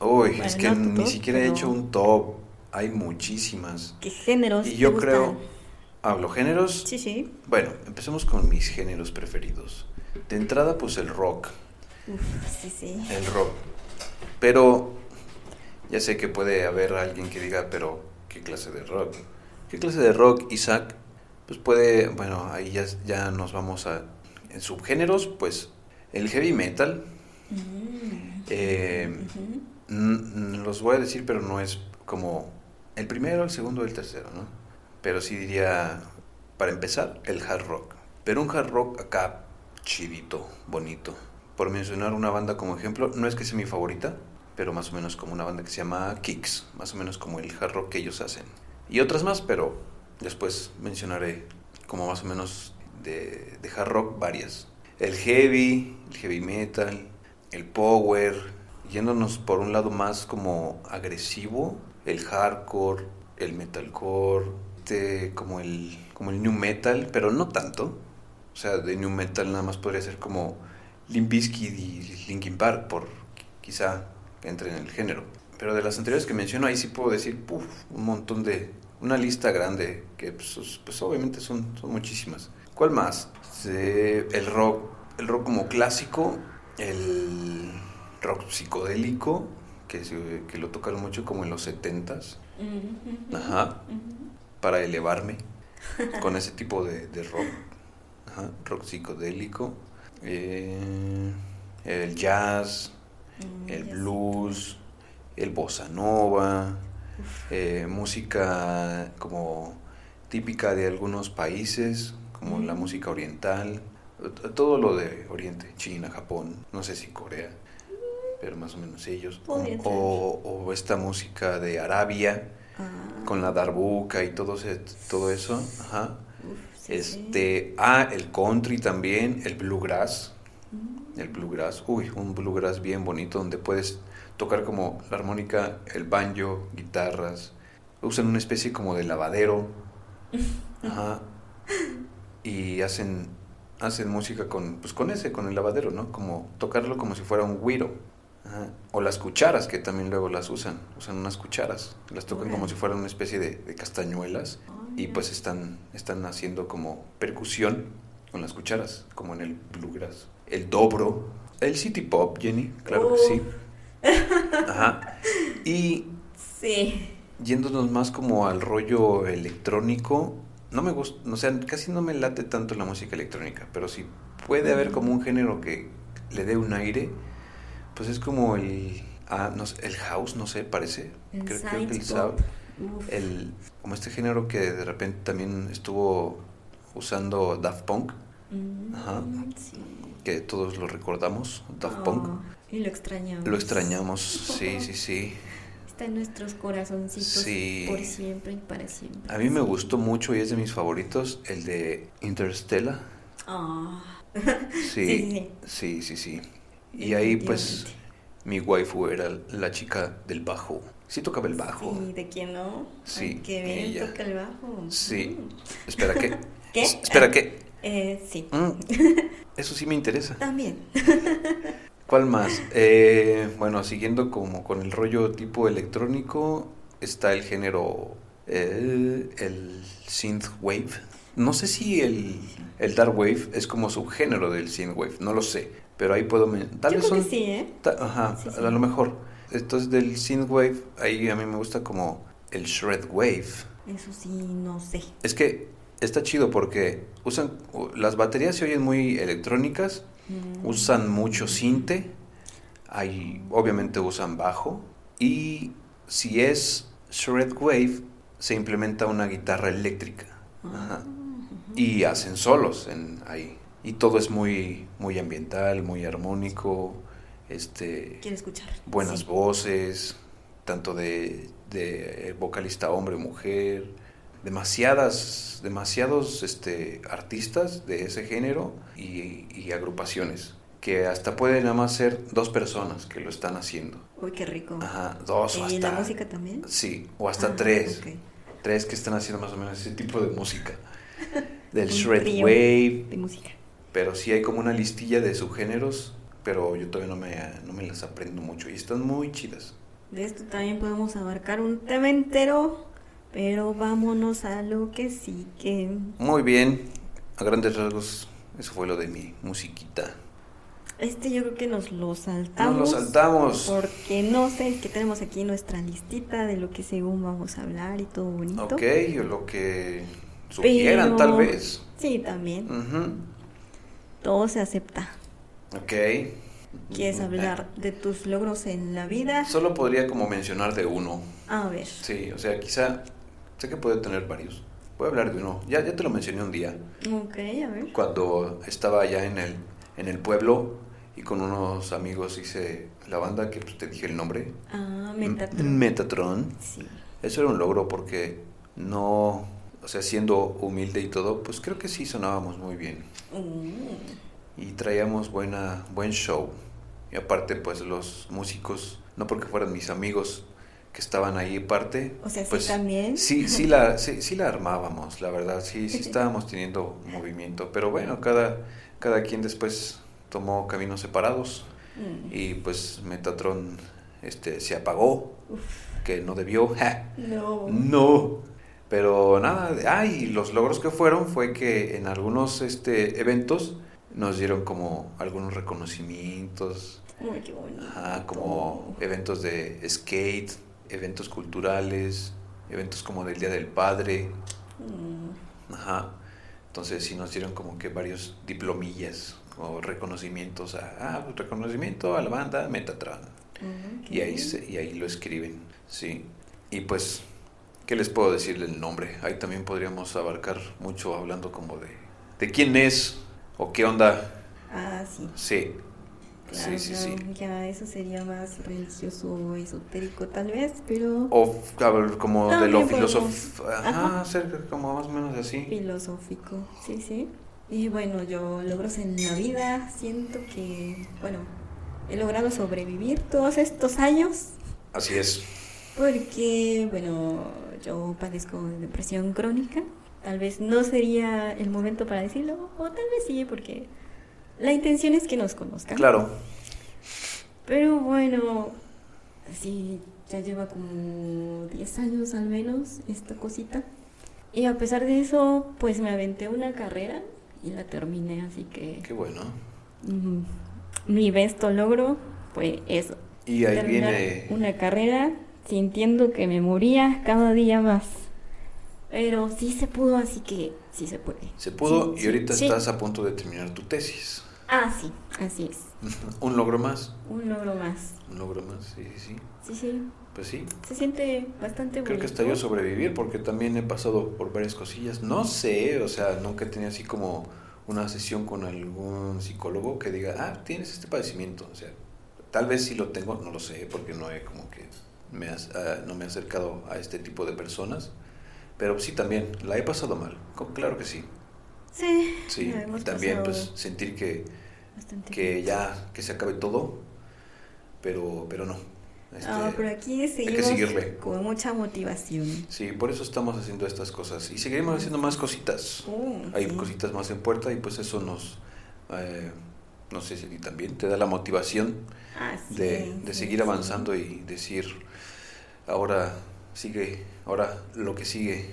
Uy, Bueno, es que no ni top, siquiera he hecho un top. Hay muchísimas. ¿Qué géneros Y te yo gustan? creo, hablo géneros. Sí, sí. Bueno, empecemos con mis géneros preferidos. De entrada, pues el rock. Uf, sí, sí. El rock. Pero ya sé que puede haber alguien que diga, pero ¿qué clase de rock? ¿Qué clase de rock, Isaac? Pues puede, bueno, ahí ya, ya nos vamos a... En subgéneros, pues el heavy metal. Mm, eh, los voy a decir, pero no es como el primero, el segundo, el tercero, ¿no? Pero sí diría, para empezar, el hard rock. Pero un hard rock acá chidito, bonito. por mencionar una banda como ejemplo, no es que sea mi favorita, pero más o menos como una banda que se llama Kicks, más o menos como el hard rock que ellos hacen. Y otras más, pero después mencionaré como más o menos de, hard rock varias. El heavy, el heavy metal, el power, yéndonos por un lado más como agresivo, el hardcore, el metalcore, este, como el como el new metal, pero no tanto. O sea, de new metal nada más podría ser como Limp Bizkit y Linkin Park, por quizá entre en el género. Pero de las anteriores que menciono, ahí sí puedo decir, un montón de, una lista grande, que pues, pues obviamente son, son muchísimas. ¿Cuál más? el rock, el rock como clásico, el rock psicodélico, que, que lo tocaron mucho como en los 70s. Ajá. Para elevarme con ese tipo de, de rock. Ajá. Rock psicodélico. Eh, el jazz, mm, el blues, el bossa nova, eh, música como típica de algunos países, como la música oriental, todo lo de Oriente, China, Japón, no sé si Corea, pero más o menos ellos. O, esta música de Arabia, ah. con la darbuca y todo, todo eso. Ajá. este, Ah, el country también, el bluegrass. Mm. El bluegrass, uy, un bluegrass bien bonito donde puedes tocar como la armónica, el banjo, guitarras. Usan una especie como de lavadero. Ajá. Y hacen hacen música con, pues con ese, con el lavadero, ¿no? Como tocarlo como si fuera un güiro. O las cucharas, que también luego las usan, usan unas cucharas, las tocan como si fueran una especie de, castañuelas y pues están, están haciendo como percusión con las cucharas, como en el bluegrass. El dobro, el city pop, Jenny, claro que sí. Ajá. Y sí. yéndonos más como al rollo electrónico, no me gusta, o sea, casi no me late tanto la música electrónica, pero si puede haber como un género que le dé un aire, pues es como el, ah, no sé, el house, no sé, parece. El creo, que el el, como este género que de repente también estuvo usando Daft Punk. Mm, Ajá. Que todos lo recordamos, Daft Punk. Oh, y lo extrañamos. Lo extrañamos, sí, sí, sí en nuestros corazoncitos por siempre y para siempre. A mí me gustó mucho y es de mis favoritos el de Interstellar. Ah. Sí, sí, sí, sí, Y ahí pues mi waifu era la chica del bajo. Sí tocaba el bajo. Sí, ¿de quién no? Sí. qué bien toca el bajo. Sí. Mm. Espera, ¿qué? ¿Qué? Espera, ¿qué? Eh, sí. Mm. Eso sí me interesa. También. ¿Cuál más? Eh, bueno, siguiendo como con el rollo tipo electrónico, está el género, el, el synth wave. No sé si el, el dark wave es como subgénero del synth wave, no lo sé, pero ahí puedo... Tal vez son, sí, ¿eh? ajá, a lo mejor. Entonces del synth wave, ahí a mí me gusta como el shred wave. Eso sí, no sé. Es que está chido porque usan, las baterías se oyen muy electrónicas, Mm. Usan mucho cinte, hay, obviamente usan bajo y si es shred wave se implementa una guitarra eléctrica. Ah, y hacen solos en ahí. Y todo es muy muy ambiental, muy armónico, este Quiero escuchar. buenas voces, tanto de, de vocalista hombre o mujer, demasiadas, demasiados este, artistas de ese género y, agrupaciones que hasta pueden nada más ser dos personas que lo están haciendo. Uy, qué rico. Ajá, dos o hasta... ¿Y la música también? Sí, o hasta ah, tres. Tres que están haciendo más o menos ese tipo de música. Del shred wave. De música. Pero sí hay como una listilla de subgéneros, pero yo todavía no me, no me las aprendo mucho y están muy chidas. De esto también podemos abarcar un tema entero pero vámonos a lo que sí que... Muy bien, a grandes rasgos, eso fue lo de mi musiquita. Este yo creo que nos lo saltamos. Nos lo saltamos. Porque no sé, es que tenemos aquí nuestra listita de lo que según vamos a hablar y todo bonito. Ok, o lo que sugieran tal vez. Sí, también. Todo se acepta. Ok. ¿Quieres hablar de tus logros en la vida? Solo podría como mencionar de uno. A ver. Sí, o sea, quizá Sé que puede tener varios. Voy a hablar de uno. Ya, ya te lo mencioné un día. Ok, a ver. Cuando estaba allá en el, en el pueblo y con unos amigos hice la banda que pues, te dije el nombre. Ah, M- Metatron. Metatron. Sí. Eso era un logro porque no, o sea, siendo humilde y todo, pues creo que sí sonábamos muy bien Mm. y traíamos buena, buen show. Y aparte, pues los músicos, no porque fueran mis amigos que estaban ahí parte, O sea, sí pues también. sí, sí la, sí, sí la armábamos, la verdad, sí, sí estábamos teniendo movimiento, pero bueno, cada, cada quien después tomó caminos separados Mm. y pues Metatron este, se apagó, Uf. que no debió, ¡ja! No. No. Pero nada, de- ah, y los logros que fueron fue que en algunos este, eventos nos dieron como algunos reconocimientos, Uy, qué bonito. ajá, como eventos de skate, eventos culturales, eventos como del Día del Padre, Mm. ajá. Entonces sí nos dieron como que varios diplomillas o reconocimientos a, ah, pues, reconocimiento a la banda Metatron. Mm, Y ahí, se- y ahí lo escriben, sí. Y pues, ¿qué les puedo decir del nombre? Ahí también podríamos abarcar mucho hablando como de, de quién es o qué onda. Ah, sí. Sí, Sí, sí, sí. Ya eso sería más religioso o esotérico tal vez, pero O como de lo filosófico, Ajá. cerca, como más o menos así. filosófico, sí, sí. Y bueno, yo logros en la vida, siento que, bueno, he logrado sobrevivir todos estos años Así es. porque, bueno, yo padezco de depresión crónica. Tal vez no sería el momento para decirlo, o tal vez sí, porque la intención es que nos conozcan. Claro, Pero bueno, sí, ya lleva como 10 años al menos esta cosita. Y a pesar de eso, pues me aventé una carrera y la terminé, así que qué bueno. mm, mi besto logro fue eso. Y ahí terminar viene, una carrera sintiendo que me moría cada día más. Pero sí se pudo, así que sí se puede. se pudo Sí, y ahorita sí. estás a punto de terminar tu tesis. Ah, sí, así es. Un logro más, Un logro más. un logro más, sí, sí, sí. Sí, sí. Pues sí, Se siente bastante Creo que hasta yo sobrevivir porque también he pasado por varias cosillas. No sé, o sea, nunca he tenido así como una sesión con algún psicólogo que diga, ah, tienes este padecimiento. O sea, tal vez sí lo tengo, no lo sé, porque no he como que me has- ah, no me he acercado a este tipo de personas. Pero sí también, la he pasado mal, claro que sí. Sí, y también pues sentir que, que ya, que se acabe todo, pero, pero no. Este, Ah, pero aquí seguimos seguirle. con mucha motivación. Sí, por eso estamos haciendo estas cosas y seguiremos haciendo más cositas. Oh, Hay sí. cositas más en puerta y pues eso nos, eh, no sé si también te da la motivación Ah, sí, de, de sí, seguir avanzando y decir, ahora sigue, ahora lo que sigue,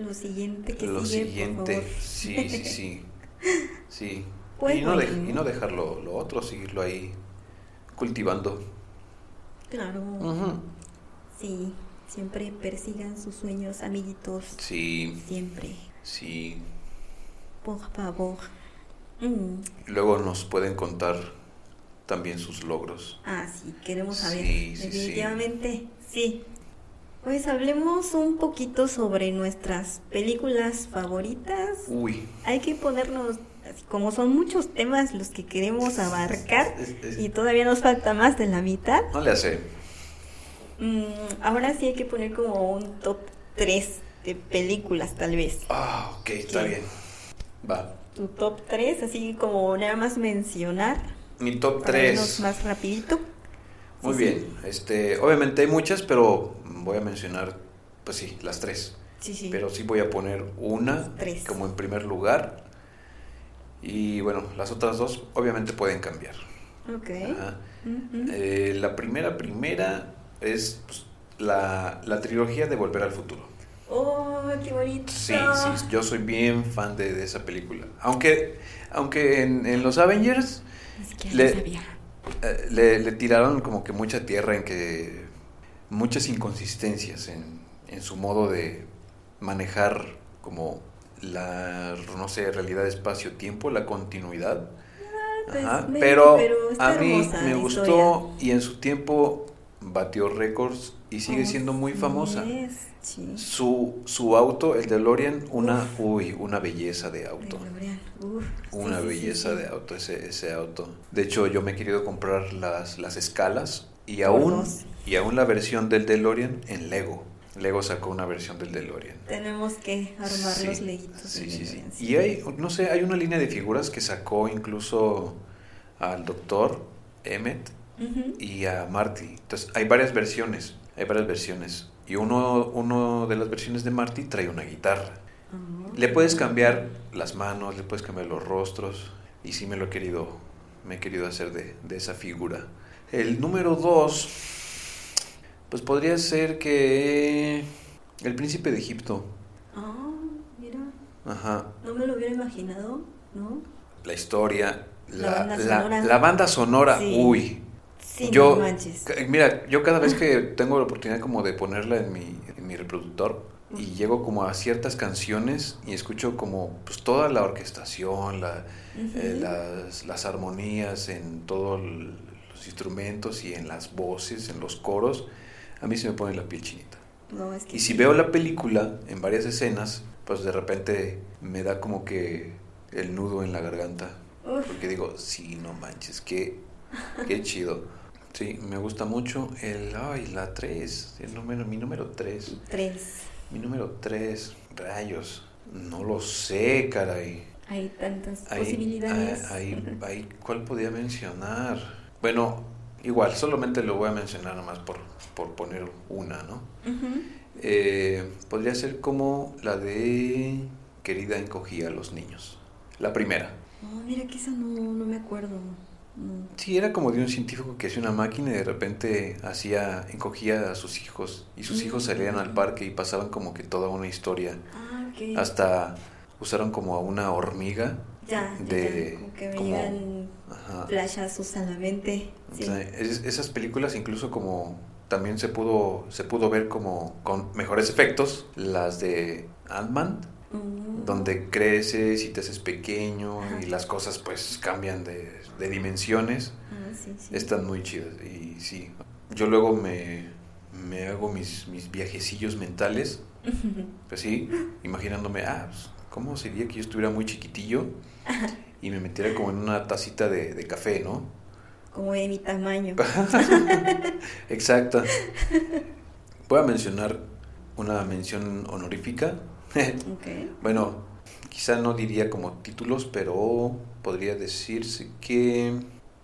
Lo siguiente que lo sigue, siguiente, por favor. sí, sí, sí, sí. Pues y, no de- y no dejarlo lo otro, seguirlo ahí cultivando. Claro. Ujú. Sí, siempre persigan sus sueños, amiguitos. Sí, Siempre. sí. Por favor. Mm. Luego nos pueden contar también sus logros. Ah, sí, queremos saber. Sí, sí. Definitivamente, sí. Pues hablemos un poquito sobre nuestras películas favoritas. Uy, Hay que ponernos, como son muchos temas los que queremos abarcar Es- es- y todavía nos falta más de la mitad, no le hace. mm, ahora sí hay que poner como un top 3 de películas tal vez. Ah, ok, está bien. Va. Tu top 3, así como nada más mencionar. Mi top para irnos 3. más rapidito. Muy Sí, bien. Este, obviamente hay muchas, pero voy a mencionar, pues sí, las tres. Sí, sí. Pero sí voy a poner una Tres. como en primer lugar. Y bueno, las otras dos obviamente pueden cambiar. Ok. Eh, la primera, primera es pues, la, la trilogía de Volver al Futuro. Oh, qué bonito. Sí, sí, yo soy bien fan de, de esa película. Aunque, aunque en, en los Avengers Ni siquiera Le- sabía. Eh, le, le tiraron como que mucha tierra en que muchas inconsistencias en, en su modo de manejar como la, no sé, realidad, espacio, tiempo, la continuidad. pues, Ajá, maybe, pero, a mí me gustó historia. y en su tiempo batió récords y sigue siendo muy famosa. Es, sí. Su, su auto, el DeLorean, una, uy, una belleza de auto. Uf, Una sí, belleza sí. de auto, ese, ese auto. De hecho, yo me he querido comprar las, las escalas y aún, y aún la versión del DeLorean en Lego. Lego sacó una versión del DeLorean. Tenemos que armar Sí, los leguitos. Sí, sí, Y hay, no sé, hay una línea de figuras que sacó incluso al doctor Emmett y a Marty. Entonces, hay varias versiones, hay varias versiones. Y uno, uno de las versiones de Marty trae una guitarra. Le puedes cambiar las manos, le puedes cambiar los rostros. Y sí me lo he querido, me he querido hacer de, de esa figura. El número dos, pues podría ser que el príncipe de Egipto. Ah, mira, Ajá. no me lo hubiera imaginado, ¿no? La historia, La la, banda la- sonora. la banda sonora, Sí. uy. Sí, yo, no manches. mira, yo cada vez que tengo la oportunidad como de ponerla en mi, en mi reproductor y llego como a ciertas canciones y escucho como pues toda la orquestación, la, eh, las, las armonías en todos los instrumentos y en las voces, en los coros, a mí se me pone la piel chinita. No, es que Y si sí. veo la película en varias escenas, pues de repente me da como que el nudo en la garganta. Uf. Porque digo, sí, no manches, qué, qué chido. Sí, me gusta mucho el, ay, la 3, el número, mi número 3. Tres. Mi número 3, rayos, no lo sé, caray. Hay tantas Ahí, posibilidades. ah, ahí- ahí, ¿Cuál podía mencionar? Bueno, igual, solamente lo voy a mencionar nomás por, por poner una, ¿no? Eh, podría ser como la de Querida encogía a los niños. La primera. Oh, mira que esa no, no me acuerdo. Sí, era como de un científico que hacía una máquina y de repente hacía, encogía a sus hijos y sus hijos salían al parque y pasaban como que toda una historia. Ah, ok. Hasta usaron como a una hormiga. Ya, de- ya, como que Ajá. flashazos a la mente. Sí. O sea, es- esas películas incluso como también se pudo se pudo ver como con mejores efectos las de Ant-Man Mm. donde creces y te haces pequeño Ajá. y las cosas pues cambian de, de dimensiones Ah, sí, sí. están muy chidas y sí yo luego me, me hago mis, mis viajecillos mentales pues sí imaginándome ah pues, cómo sería que yo estuviera muy chiquitillo y me metiera como en una tacita de, de café no Como de mi tamaño. Exacto. Voy a mencionar una mención honorífica. Ok. bueno, quizá no diría como títulos, pero podría decirse que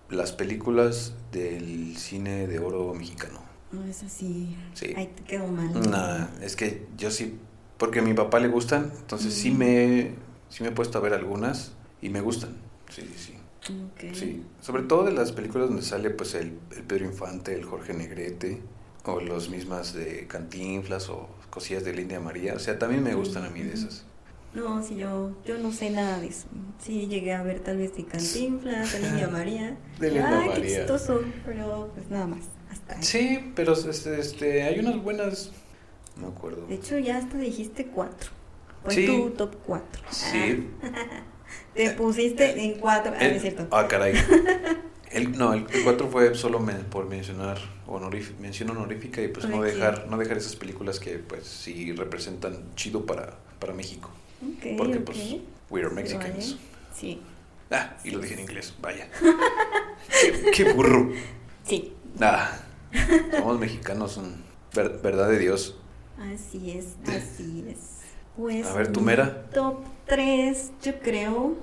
las películas del cine de oro mexicano. No, es así. Sí. Ahí te quedó mal. Nah, es que yo sí, porque a mi papá le gustan, entonces sí Mm. me, sí me he puesto a ver algunas y me gustan. Sí, sí, sí. Sí, sobre todo de las películas donde sale pues el, el Pedro Infante, el Jorge Negrete, o los mismas de Cantinflas o cosillas de Linda María, o sea, también me gustan a mí de esas. No, sí, yo, yo no sé nada de eso. Sí, llegué a ver tal vez de Cantinflas, de Lidia María. De Linda Ay, qué María. chistoso. Pero pues nada más. Hasta ahí. Sí, pero este, este, hay unas buenas, no me acuerdo. De hecho, ya hasta dijiste cuatro. Fue Sí. tu top cuatro. Sí. Te pusiste en cuatro. Ah, no es cierto. ah, caray. El, no, el 4 fue solo men- por mencionar honorífica, mención honorífica y pues no dejar, no dejar esas películas que pues sí representan chido para, para México. Porque pues we are Mexicans. Vale. Sí. Ah, y lo dije en inglés, vaya. qué, qué burro. Sí. Ah, somos mexicanos, ver- verdad de Dios. Así es, así es. Pues A ver, ¿tu mera? Top 3, yo creo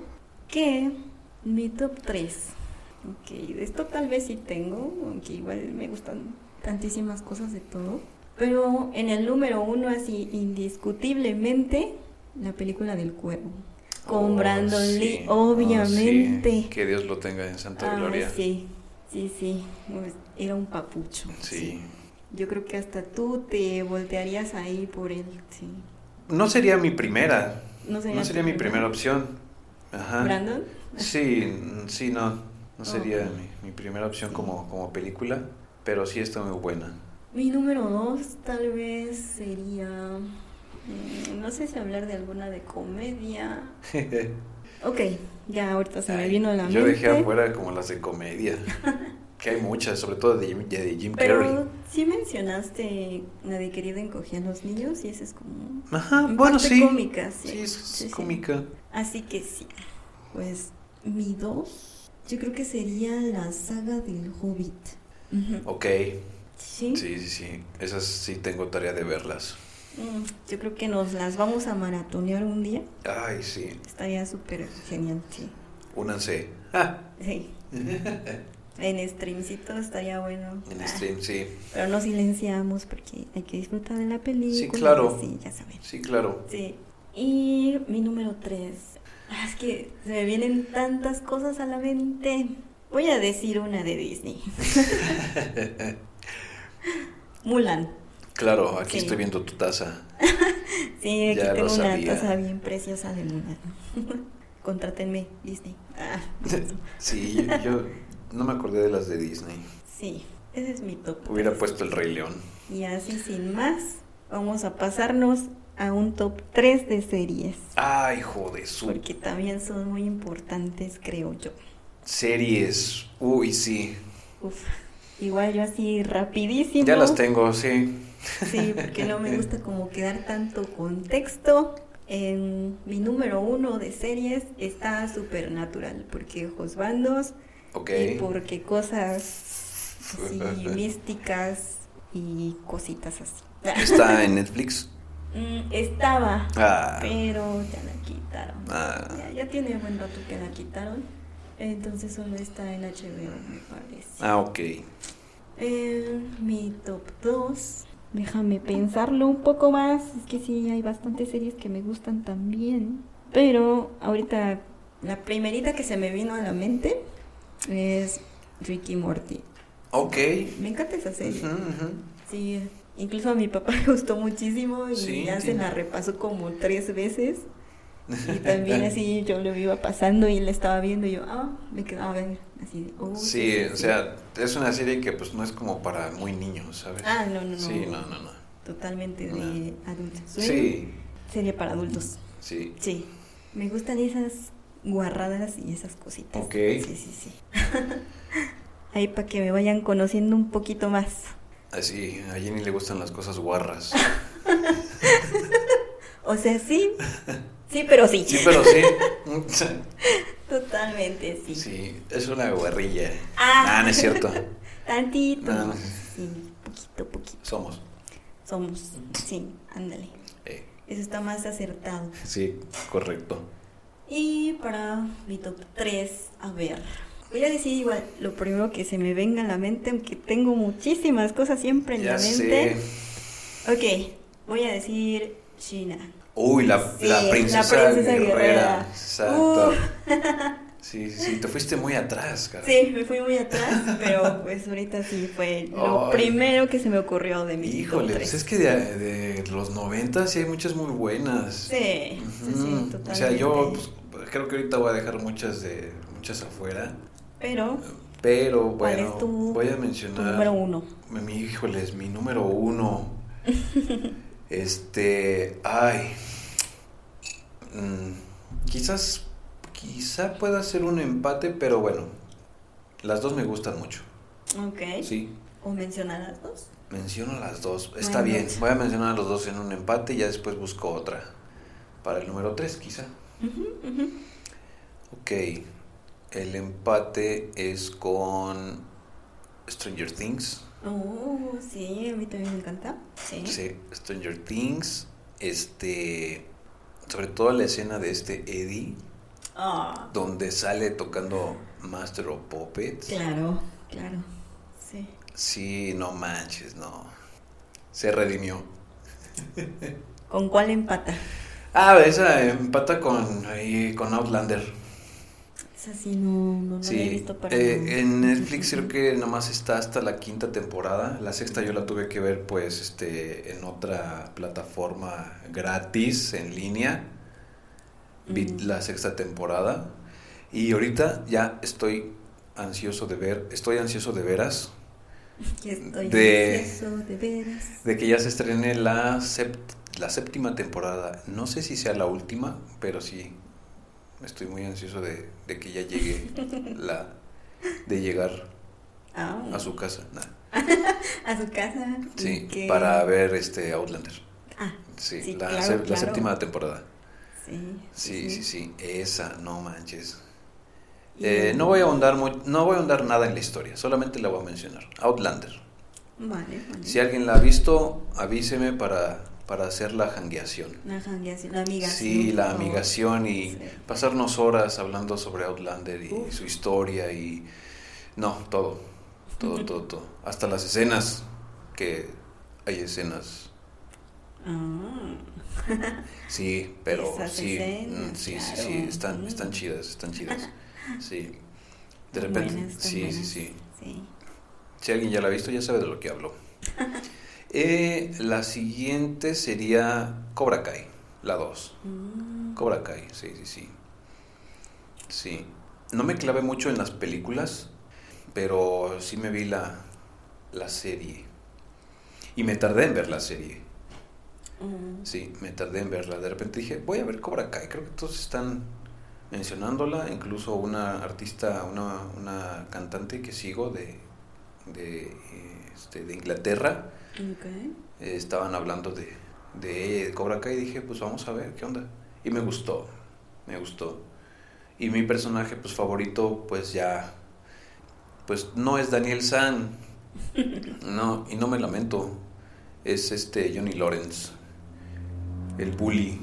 que mi top 3. Ok, esto tal vez sí tengo, aunque igual me gustan tantísimas cosas de todo. Pero en el número uno, así indiscutiblemente, la película del cuervo. Con Oh, Brandon sí. Lee, Oh, obviamente. sí. Que Dios lo tenga en santa Ah, gloria. sí, sí, sí. pues, Era un papucho. Sí. Yo creo que hasta tú te voltearías ahí por él, sí. No sería mi primera. No sería, No sería mi primera? opción. Ajá. ¿Brandon? Sí, sí, no. No sería mi, mi primera opción como, como película, pero sí está muy buena. Mi número dos tal vez sería... mm, No sé si hablar de alguna de comedia. Ok, ya ahorita se me vino a la Yo mente. dejé afuera como las de comedia. Que hay muchas, sobre todo de Jim, de Jim Pero Carrey. sí mencionaste la de querido encogía a los niños y esa es como Ajá, en bueno, sí. cómica, sí. Sí, es, Sí, sí. cómica. Así que sí. Pues mi dos, yo creo que sería la saga del Hobbit. Ujú. Ok, Sí. sí, sí, sí. Esas sí tengo tarea de verlas. Mm, Yo creo que nos las vamos a maratonear un día. Ay, sí. Estaría súper genial, sí. Únanse. Ah, Sí. En streamcito estaría bueno. en Ah, stream, sí. Pero no silenciamos porque hay que disfrutar de la película. Sí, claro. Sí, ya saben. Sí, claro. Sí. Y mi número tres. Es que se me vienen tantas cosas a la mente. Voy a decir una de Disney. Mulan. Claro, aquí Sí. estoy viendo tu taza. Sí, aquí Ya tengo una sabía. taza bien preciosa de Mulan. Contrátenme, Disney. Ah, Sí, yo, yo no me acordé de las de Disney. sí, ese es mi top. Hubiera puesto el Rey León. Y así sin más, vamos a pasarnos a un top 3 de series. Ay, joder, su Porque también son muy importantes, creo yo. series. Uy, sí. Uf, igual yo así rapidísimo. Ya las tengo, sí. Sí, porque no me gusta como quedar tanto contexto. En mi número uno de series está Supernatural, porque ojos bandos Ok. y porque cosas así místicas y cositas así. Está en Netflix. Mm, estaba, Ah. pero ya la quitaron. Ah. Ya, ya tiene buen rato que la quitaron. Entonces solo está en HBO, me parece. Ah, ok. Eh, mi top 2. Déjame pensarlo un poco más. Es que sí, hay bastantes series que me gustan también. Pero ahorita la primerita que se me vino a la mente es Ricky Morty. Ok. Me encanta esa serie. Ujú, ujú. Sí, incluso a mi papá le gustó muchísimo y Sí, ya sí. se la repasó como tres veces. Y también así yo lo iba pasando y le estaba viendo y yo, ah, me quedaba a ver. Así de, oh, Sí, o sea, es una serie que pues no es como para muy niños, ¿sabes? Ah, no, no, no. Sí, no, no, no. Totalmente de adultos. Sí, Serie para adultos. sí. Sí. Me gustan esas guarradas y esas cositas. Ok. Sí, sí, sí. Ahí para que me vayan conociendo un poquito más. Así, a Jenny le gustan las cosas guarras. O sea, sí. Sí, pero sí. Sí, pero sí. Totalmente, sí. Sí, es una guarrilla. Ah. Ah, no es cierto. Tantito. No. Sí, poquito, poquito. Somos. Somos. Sí, ándale. Eh, Eso está más acertado. sí, correcto. Y para mi top 3, a ver. Voy a decir igual lo primero que se me venga a la mente, aunque tengo muchísimas cosas siempre en Ya la mente. sé. Ok, voy a decir China. Uy, la, Sí, la la princesa, guerrera. guerrera. Exacto. Uh. Sí, sí, sí, te fuiste muy atrás, cara. Sí, me fui muy atrás, pero pues ahorita sí fue lo primero que se me ocurrió de mi Híjole, pues es que de, de los 90 sí hay muchas muy buenas. Sí, sí, sí, totalmente. O sea, yo pues, creo que ahorita voy a dejar muchas de muchas afuera. Pero, Pero ¿cuál bueno, es tu, voy a tu mencionar. número uno? Mi híjole, es mi número uno. este. Ay. Mm, quizás. Quizá pueda ser un empate, pero bueno. Las dos me gustan mucho. Ok. Sí. ¿O mencionar las dos? Menciono las dos. Está bien. Voy a mencionar a los dos en un empate y ya después busco otra. Para el número 3, quizá. Ujú. Ok. El empate es con Stranger Things. Oh, sí, a mí también me encanta. Sí. Sí, Stranger Things. Este. Sobre todo la escena de este Eddie, Ah, donde sale tocando Master of Puppets. claro, claro. Sí. Sí, no manches, no. Se redimió. ¿Con cuál empata? Ah, esa empata con, ahí, con Outlander. Sí no, no, no la he Sí, visto para eh, en Netflix creo que nomás está hasta la quinta temporada. La sexta yo la tuve que ver pues este en otra plataforma gratis en línea. Vi Mm. la sexta temporada y ahorita ya estoy ansioso de ver, estoy ansioso de veras estoy de- ansioso de veras. de que ya se estrene la sept- la séptima temporada. No sé si sea la última, pero sí estoy muy ansioso de, de que ya llegue la de llegar. A su casa. Nah. a su casa. Sí, que- para ver este Outlander. Ah, Sí, Sí, la, claro, séptima temporada. sí. Sí, sí, sí, esa, no manches. Eh, no voy a ahondar muy- no voy a ahondar nada en la historia, solamente la voy a mencionar. Outlander. Vale, vale. Si alguien la ha visto, avíseme para, para hacer la jangueación. La jangueación, la amigación. Sí, la amigación y Sí. pasarnos horas hablando sobre Outlander y su historia y... No, todo, todo, todo, todo. Hasta las escenas, que hay escenas... Ah, Sí, pero sí, escenas, mm, sí, sí, claro. sí, están, están chidas, están chidas. Sí. De repente, buenas, sí, sí, sí. Sí. Si alguien ya la ha visto, ya sabe de lo que hablo. Eh, la siguiente sería Cobra Kai, la 2. Mm, Cobra Kai, sí, sí, sí. Sí. No me clavé mucho en las películas, pero sí me vi la, la serie. Y me tardé en ver la serie. mm, Sí, me tardé en verla. De repente dije, voy a ver Cobra Kai. Creo que todos están mencionándola. Incluso una artista, una, una cantante que sigo de, de, eh, este, de Inglaterra, ok. eh, estaban hablando de, de ella, de Cobra Kai. Y dije, pues vamos a ver qué onda. Y me gustó, me gustó. Y mi personaje pues favorito pues ya, pues no es Daniel San. No, y no me lamento. Es este Johnny Lawrence, el bully.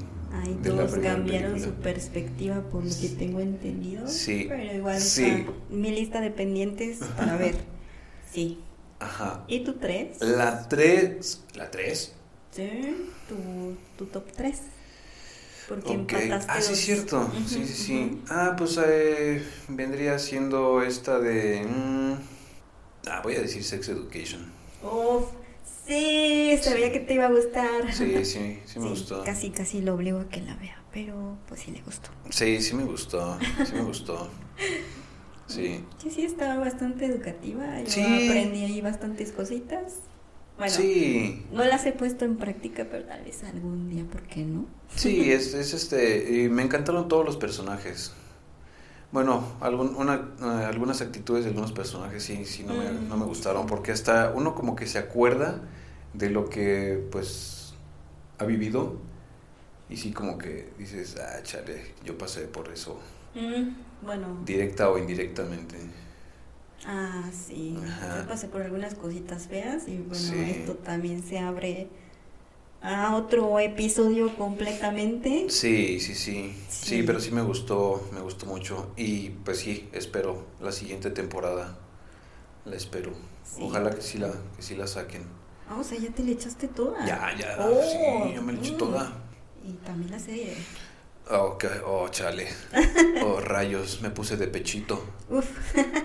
De la todos cambiaron película. su perspectiva por lo que tengo entendido. Sí, Pero igual sí. mi lista de pendientes para ver. Sí. Ajá. ¿Y tu tres? La 3. ¿La 3? Sí, tu, tu top 3. Porque Ok. empataste Ah, sí, los- es cierto. Sí, sí, sí. Ah, pues eh, vendría siendo esta de. mm, ah, voy a decir Sex Education. Uf, sí, sabía Sí. que te iba a gustar. Sí, sí, sí me gustó. Casi, casi lo obligo a que la vea, pero pues sí le gustó. Sí, sí me gustó. Sí me gustó. Sí. Sí, sí, estaba bastante educativa. Yo Sí. aprendí ahí bastantes cositas. Bueno, Sí. no las he puesto en práctica, pero tal vez algún día, ¿por qué no? Sí, es, es este. y me encantaron todos los personajes. Bueno, algún- una, eh, algunas actitudes de algunos personajes sí, sí no me, Mm. no me gustaron, porque hasta uno como que se acuerda de lo que pues ha vivido y sí como que dices, ah, chale, yo pasé por eso, Mm, bueno, directa o indirectamente. ah, sí. Yo pasé por algunas cositas feas y bueno, Sí. esto también se abre a otro episodio completamente. Sí, sí, sí, sí, Sí. pero sí me gustó, me gustó mucho y pues sí, espero la siguiente temporada, la espero. Sí. Ojalá que sí la, que sí la saquen. Ah, o sea, ya te le echaste toda. Ya, ya, Oh, sí, ya me la eché mm. toda. Y también la serie. Oh, que- oh, chale. Oh, rayos, me puse de pechito. Uf.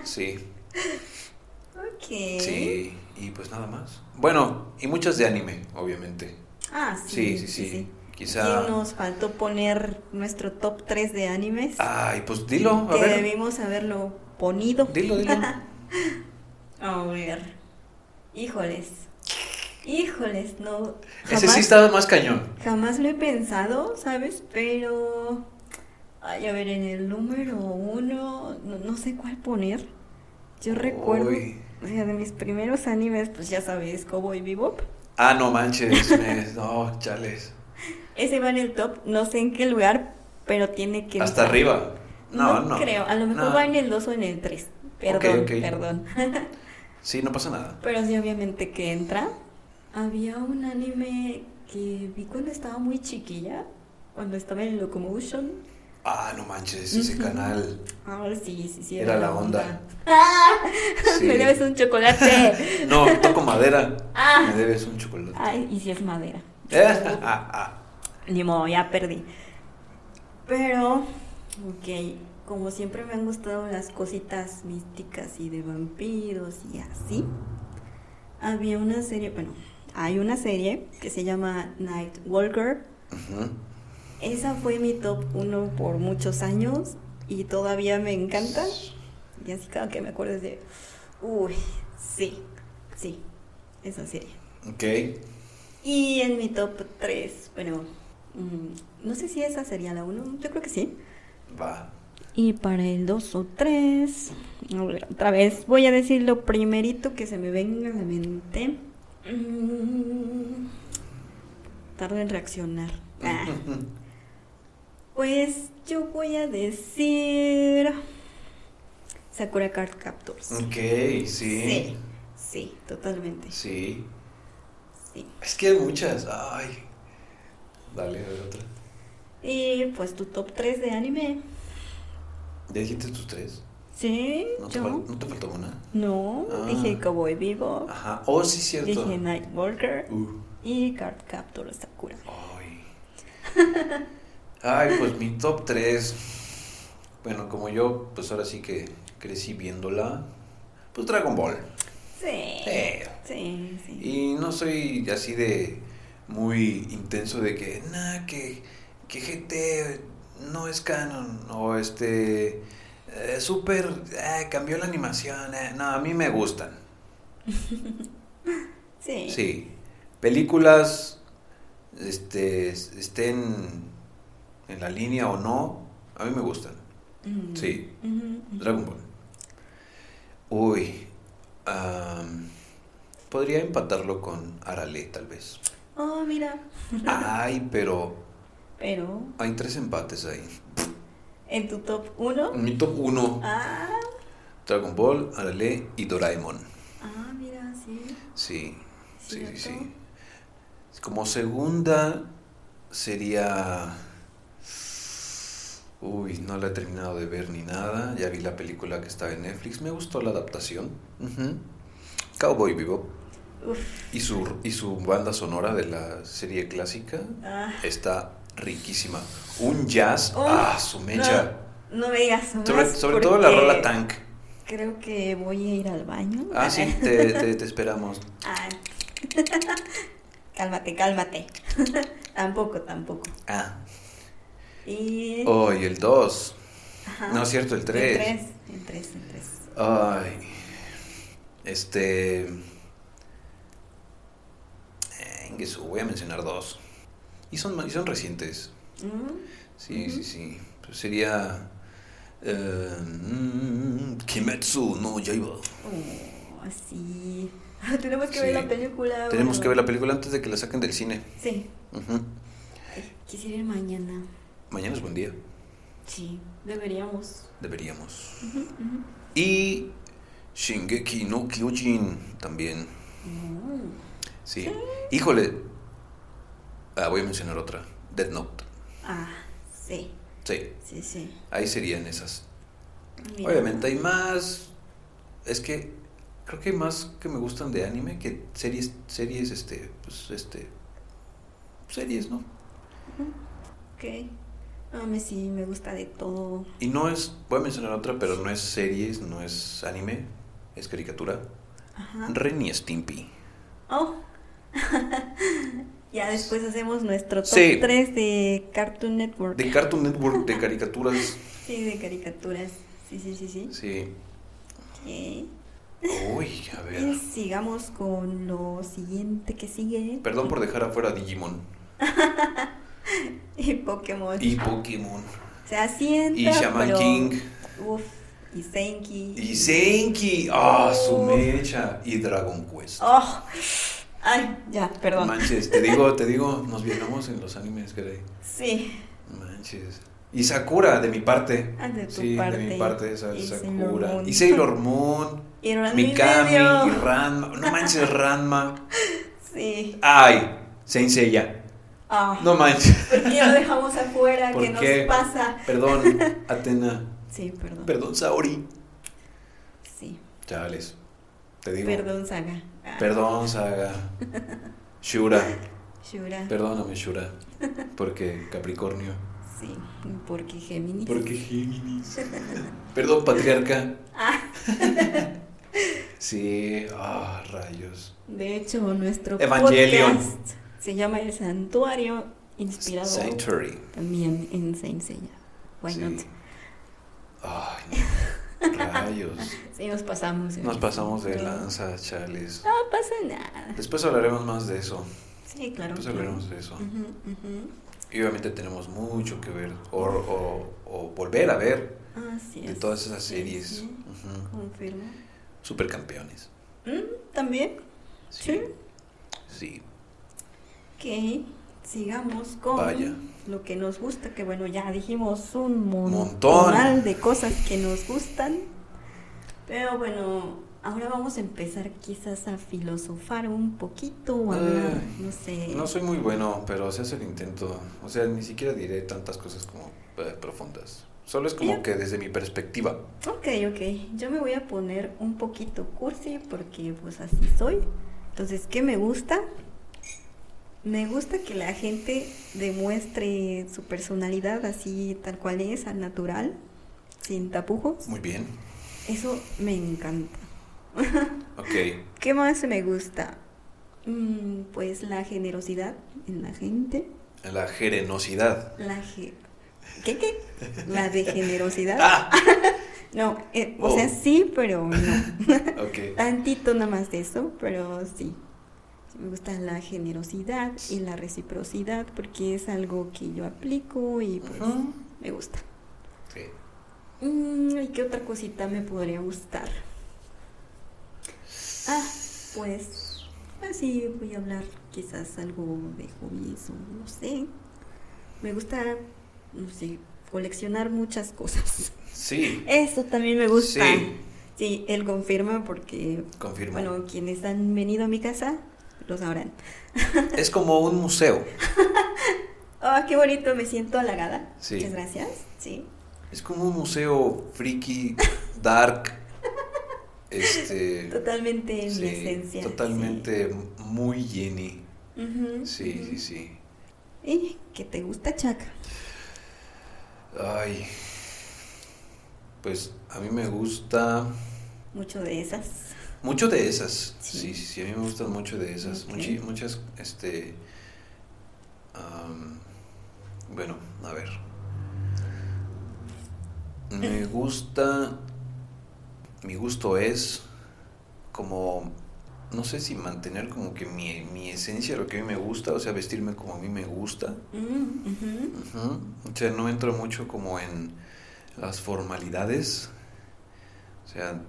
Sí, Ok. sí, y pues nada más. Bueno, y muchas de anime, obviamente. Ah, sí. Sí, sí, sí. Y Quizá. nos faltó poner nuestro top 3 de animes. Ay, pues dilo, a que ver. debimos haberlo ponido. Dilo, dilo. A ver. Híjoles. Híjoles, no. Ese sí estaba más cañón. Jamás lo he pensado, ¿sabes? Pero. Ay, a ver, en el número uno, no, no sé cuál poner. Yo recuerdo. Uy. O sea, de mis primeros animes, pues ya sabes, Cowboy Bebop. Ah, no manches. no, chales. Ese va en el top, no sé en qué lugar, pero tiene que. Hasta entrar. arriba. No, no. creo, a lo mejor no. va en el 2 o en el 3. Perdón, ok. perdón. Sí, no pasa nada. Pero sí, obviamente que entra. Había un anime que vi cuando estaba muy chiquilla, cuando estaba en Locomotion. Ah, no manches, ese canal. Ah, sí, sí, sí. Era la onda. ¡Ah! Sí. Me debes un chocolate. No, toco madera. Ah. Me debes un chocolate. Ay, y si es madera. Eh, ah, ah. Ni modo, ya perdí. Pero, ok, como siempre me han gustado las cositas místicas y de vampiros y así, había una serie, bueno, hay una serie que se llama Night Walker. Ujú. Esa fue mi top 1 por muchos años y todavía me encanta. Y así cada que me acuerdo de, uy, sí, sí, esa serie. Ok. Y en mi top 3, bueno, mm, no sé si esa sería la 1, yo creo que sí. Va. Y para el 2 o 3, a ver, otra vez voy a decir lo primerito que se me venga a la mente. Mm, tardo en reaccionar. Ah, pues yo voy a decir Sakura Card Captors. Ok, sí. Sí, sí, totalmente. Sí. Sí. Es que hay muchas. Ay. Dale, a ver otra. Y pues tu top 3 de anime. ¿Ya dijiste tus tres? Sí, ¿No te, yo. fal- ¿no te faltó una? No, Ah. dije Cowboy Vivo, Ajá. Oh, sí, cierto. dije Nightwalker Uh. y Card Captor Sakura. Ay. Ay, pues mi top 3. Bueno, como yo, pues ahora sí que crecí viéndola. Pues Dragon Ball. Sí. Sí. Sí, sí. Y no soy así de muy intenso de que, nah, que, que GT no es canon. O este. Eh, super. eh, cambió la animación. eh. No, a mí me gustan. Sí. Sí. Películas. Este. Estén en la línea o no. A mí me gustan. Sí. Dragon Ball. Uy. podría empatarlo con Arale, tal vez. Oh, mira. Ay, pero Pero, hay tres empates ahí. En tu top 1. En mi top 1, Ah, Dragon Ball, Arale y Doraemon. ah, mira, sí. Sí, sí, sí, sí. Como segunda sería... Uy, no la he terminado de ver ni nada. Ya vi la película que estaba en Netflix. Me gustó la adaptación. Cowboy Bebop. Uf. Y su, y su banda sonora de la serie clásica Ah. está riquísima. Un jazz, Oh, ah, su mecha. No, no me digas Sobre, más sobre todo la rola Tank. Creo que voy a ir al baño. Ah, sí, te, te, te esperamos. Ah. cálmate, cálmate. tampoco, tampoco. Ah, Y. oh, y el 2. Ajá. No es cierto, el El 3. 3. El 3, el 3. Ay, este. Eh, voy a mencionar dos. Y son, y son recientes. Sí, sí, sí. Pues sería. eh, mm, Kimetsu no Yaiba. Oh, así. Tenemos que Sí. ver la película. Tenemos bueno. que ver la película antes de que la saquen del cine. Sí. Quisiera ir mañana. Mañana es buen día. Sí, deberíamos. Deberíamos. Y Shingeki no Kyojin también. Mm. Sí. Híjole. Ah, voy a mencionar otra. Dead Note. Ah, sí. Sí. Sí, sí. Ahí serían esas. Mira. Obviamente hay más. Es que creo que hay más que me gustan de anime que series, series, este, pues, este, series, ¿no? Ok. A mí sí me gusta de todo. Y no es, voy a mencionar otra, pero no es series, no es anime, es caricatura. Ajá. Ren y Stimpy. Oh. ya después hacemos nuestro top Sí. 3 de Cartoon Network. De Cartoon Network, de caricaturas. Sí, de caricaturas. Sí, sí, sí, sí. Sí. Ok. Uy, a Y ver. sigamos con lo siguiente que sigue. Perdón por dejar afuera Digimon. Y Pokémon. Y Pokémon. Se asienta. Y Shaman pero- King. Uf. Y Senki. Y Senki. Ah, su Uf. mecha. Y Dragon Quest. Oh. Ay, ya, perdón. Manches, te digo, te digo, nos viajamos en los animes, caray. Sí. Manches. Y Sakura, de mi parte. Ah, de tu sí, de parte. mi parte, esa Y Sakura. Sailor Moon. Y Sailor Moon. Y Mikami y Ranma. No manches, Ranma. Sí. Ay, Saint Seiya. Ah. No manches. ¿Por qué lo dejamos afuera? ¿Por ¿Qué nos qué? pasa? Perdón, Atena. Sí, perdón. Perdón, Saori. Sí. Chales. Te digo. Perdón, Saga. Perdón, Saga. Shura. Shura. Perdóname, Shura. Porque Capricornio. Sí, porque Géminis. Porque Géminis. Perdón, patriarca. Ah. Sí, ah, rayos. De hecho, nuestro Evangelion. podcast se llama El Santuario, inspirado Sanctuary. también en Saint Seiya. Why Sí. not? Ay, no. Rayos. Sí, nos pasamos. Nos pasamos de lanza, chales. No pasa nada. Después hablaremos más de eso. Sí, claro. Después hablaremos de eso. Y obviamente tenemos mucho que ver o, o, o volver a ver Así de es. todas esas Sí, series. sí, Ujú. Confirmo. Supercampeones. Mm, También. Sí. Sí. Ok, sigamos con Vaya. Lo que nos gusta, que bueno, ya dijimos un Montón. montón de cosas que nos gustan. Pero bueno, ahora vamos a empezar quizás a filosofar un poquito o a hablar, no sé. No soy muy bueno, pero se hace el intento. O sea, ni siquiera diré tantas cosas como eh, profundas. Solo es como que desde mi perspectiva. Ok, ok. Yo me voy a poner un poquito cursi porque pues así soy. Entonces, ¿qué me gusta? Me gusta que la gente demuestre su personalidad así tal cual es, al natural, sin tapujos. Muy bien. Eso me encanta. Ok. ¿Qué más me gusta? Mm, pues la generosidad en la gente. La generosidad. La ge- ¿Qué qué? La de generosidad. ¡Ah! No, eh, o Oh. sea, sí, pero no. Ok. Tantito nada más de eso, pero sí. Me gusta la generosidad y la reciprocidad porque es algo que yo aplico y pues me gusta. Sí. Mm, ¿Y qué otra cosita me podría gustar? Ah, pues así voy a hablar quizás algo de hobbies o no sé. Me gusta, no sé, coleccionar muchas cosas. Sí. Eso también me gusta. Sí. Sí, él confirma porque, Confirmo. bueno, quienes han venido a mi casa lo sabrán. Es como un museo. Ah, qué bonito, me siento halagada. Sí. Muchas gracias. Sí. Es como un museo friki, dark. Este. Totalmente en sí, mi esencia. Totalmente muy Jenny. sí. Sí, sí. ¿Y qué te gusta, Chaca? Ay. Pues a mí me gusta Mucho de esas. Mucho de esas. Sí. Sí, sí, a mí me gustan mucho de esas. Ok. Muchi- muchas, este. am, bueno, a ver. Me gusta. Mi gusto es como. No sé si mantener como que mi, mi esencia, lo que a mí me gusta, o sea, vestirme como a mí me gusta. Mm. O sea, no entro mucho como en las formalidades, o sea,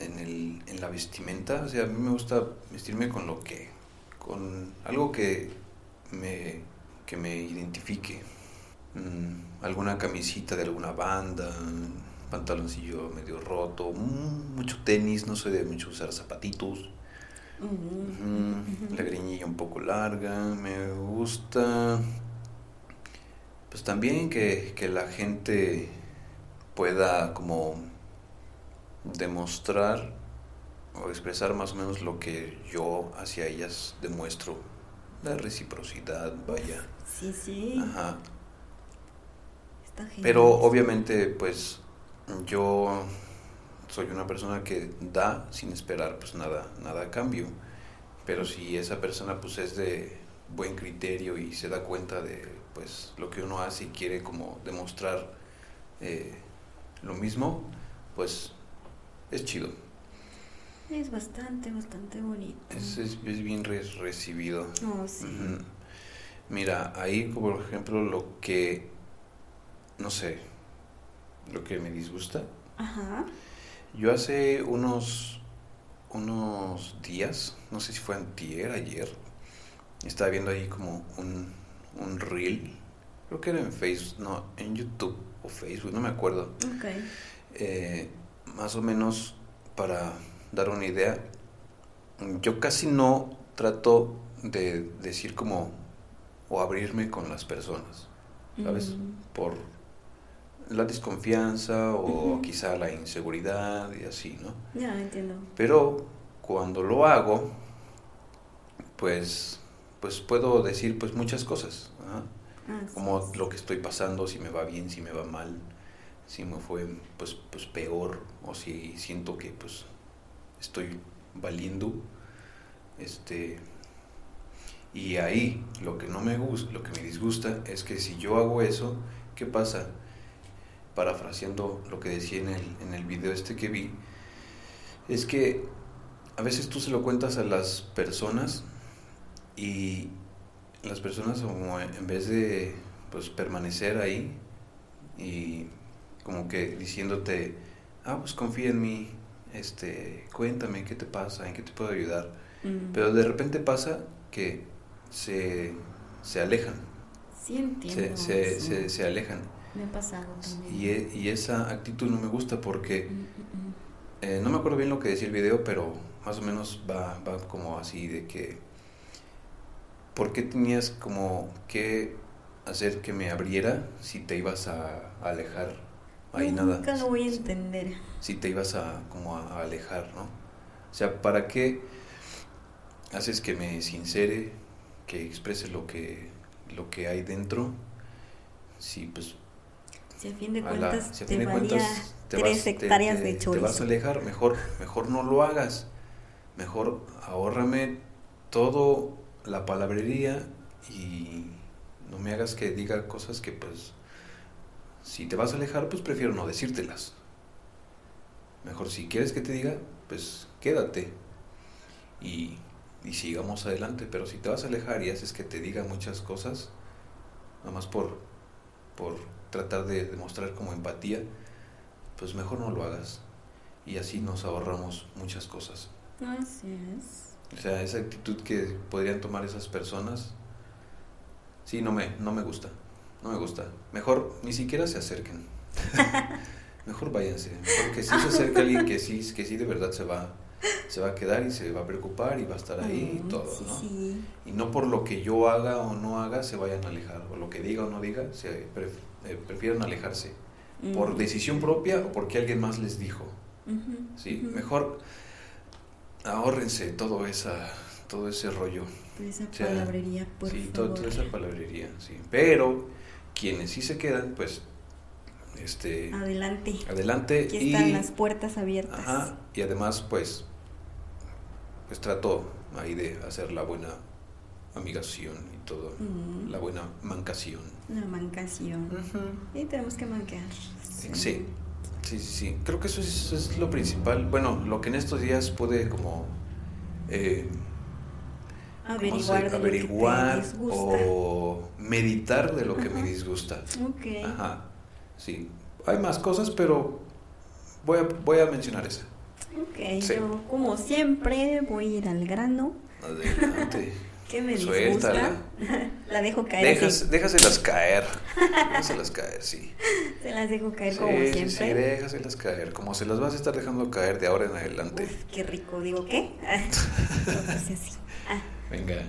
en, el, en la vestimenta. O sea, a mí me gusta vestirme con lo que, con algo que me, que me identifique. Mm, alguna camisita de alguna banda, pantaloncillo medio roto, mm, mucho tenis, no soy de mucho usar zapatitos. Ujú. La greñilla un poco larga, me gusta. Pues también que, que la gente pueda como demostrar o expresar más o menos lo que yo hacia ellas demuestro. La reciprocidad, vaya. Sí, sí. Ajá. Está genial. Pero obviamente, pues yo soy una persona que da sin esperar pues nada, nada a cambio. Pero si esa persona pues es de buen criterio y se da cuenta de pues lo que uno hace y quiere como demostrar eh, lo mismo, pues es chido. Es bastante, bastante bonito. Es, es, es bien re- recibido. Oh, sí. Mira, ahí por ejemplo lo que, no sé, lo que me disgusta. Ajá. Yo hace unos, unos días, no sé si fue antier, ayer, estaba viendo ahí como un, un reel, creo que era en Facebook, no, en YouTube o Facebook, no me acuerdo. Ok. Eh, más o menos para dar una idea, yo casi no trato de decir como o abrirme con las personas, ¿sabes? Mm. Por la desconfianza o quizá la inseguridad y así, ¿no? Ya entiendo. Pero cuando lo hago, pues, pues puedo decir pues muchas cosas. Ah, sí. como lo que estoy pasando, si me va bien, si me va mal, si me fue pues, pues peor o si siento que pues estoy valiendo, este, y ahí lo que no me gusta, lo que me disgusta es que si yo hago eso, ¿qué pasa? Parafraseando lo que decía en el, en el video este que vi, es que a veces tú se lo cuentas a las personas y las personas como en vez de pues permanecer ahí y como que diciéndote, ah, pues confía en mí, este, cuéntame qué te pasa, en qué te puedo ayudar. Mm. Pero de repente pasa que se, se alejan, Sí entiendo. se, se, eso. se, se alejan. Me ha pasado también. Y, e- y esa actitud no me gusta porque Mm, mm, mm. eh, no me acuerdo bien lo que decía el video, pero más o menos va, va como así de que ¿por qué tenías como que hacer que me abriera si te ibas a, a alejar? Ahí nada. Nunca lo voy a entender. Si te ibas a como a, alejar, ¿no? O sea, ¿para qué haces que me sincere, que exprese lo que lo que hay dentro? Si pues Si a fin de la- cuentas si a te fin de valía cuentas te tres vas- te- hectáreas te- de Te chorizo. vas a alejar, mejor, mejor no lo hagas. Mejor ahórrame todo la palabrería y no me hagas que diga cosas que pues si te vas a alejar, pues prefiero no decírtelas. Mejor si quieres que te diga, pues quédate y, y sigamos adelante. Pero si te vas a alejar y haces que te diga muchas cosas, nada más por, por tratar de demostrar como empatía, pues mejor no lo hagas. Y así nos ahorramos muchas cosas. Así es. O sea, esa actitud que podrían tomar esas personas, sí, no me, no me gusta. No me gusta. Mejor ni siquiera se acerquen. Mejor váyanse. Mejor que sí se acerque alguien que sí, que sí de verdad se va, se va a quedar y se va a preocupar y va a estar ahí y todo, sí, ¿no? sí. Y no por lo que yo haga o no haga se vayan a alejar. O lo que diga o no diga, se pref- eh, prefieren alejarse. Por decisión propia o porque alguien más les dijo. Sí, mejor ahórrense todo esa, todo ese rollo. Pero esa palabrería, por sí, todo- favor. toda esa palabrería, sí. Pero quienes sí se quedan, pues, este, Adelante. adelante Aquí y, están las puertas abiertas. ajá, y además, pues, pues trato ahí de hacer la buena amigación y todo, la buena mancación. Una mancación. Y tenemos que manquear. Sí, sí, sí, sí. Creo que eso es, eso es lo principal. Bueno, lo que en estos días pude como eh, ¿cómo se- Averiguar de averiguar lo que te disgusta. o meditar de lo que me Ajá. disgusta. Ok. Ajá, sí. Hay más cosas, pero voy a, voy a mencionar esa. Ok, Sí. yo como siempre voy a ir al grano. Adelante. ¿Qué me Suéltala. disgusta? La dejo caer. Dejas, déjaselas caer. Déjaselas caer, sí. Se las dejo caer Sí, como siempre. sí, déjaselas caer. Como se las vas a estar dejando caer de ahora en adelante. Uf, qué rico. Digo, ¿qué? No, pues así. Ah, Venga.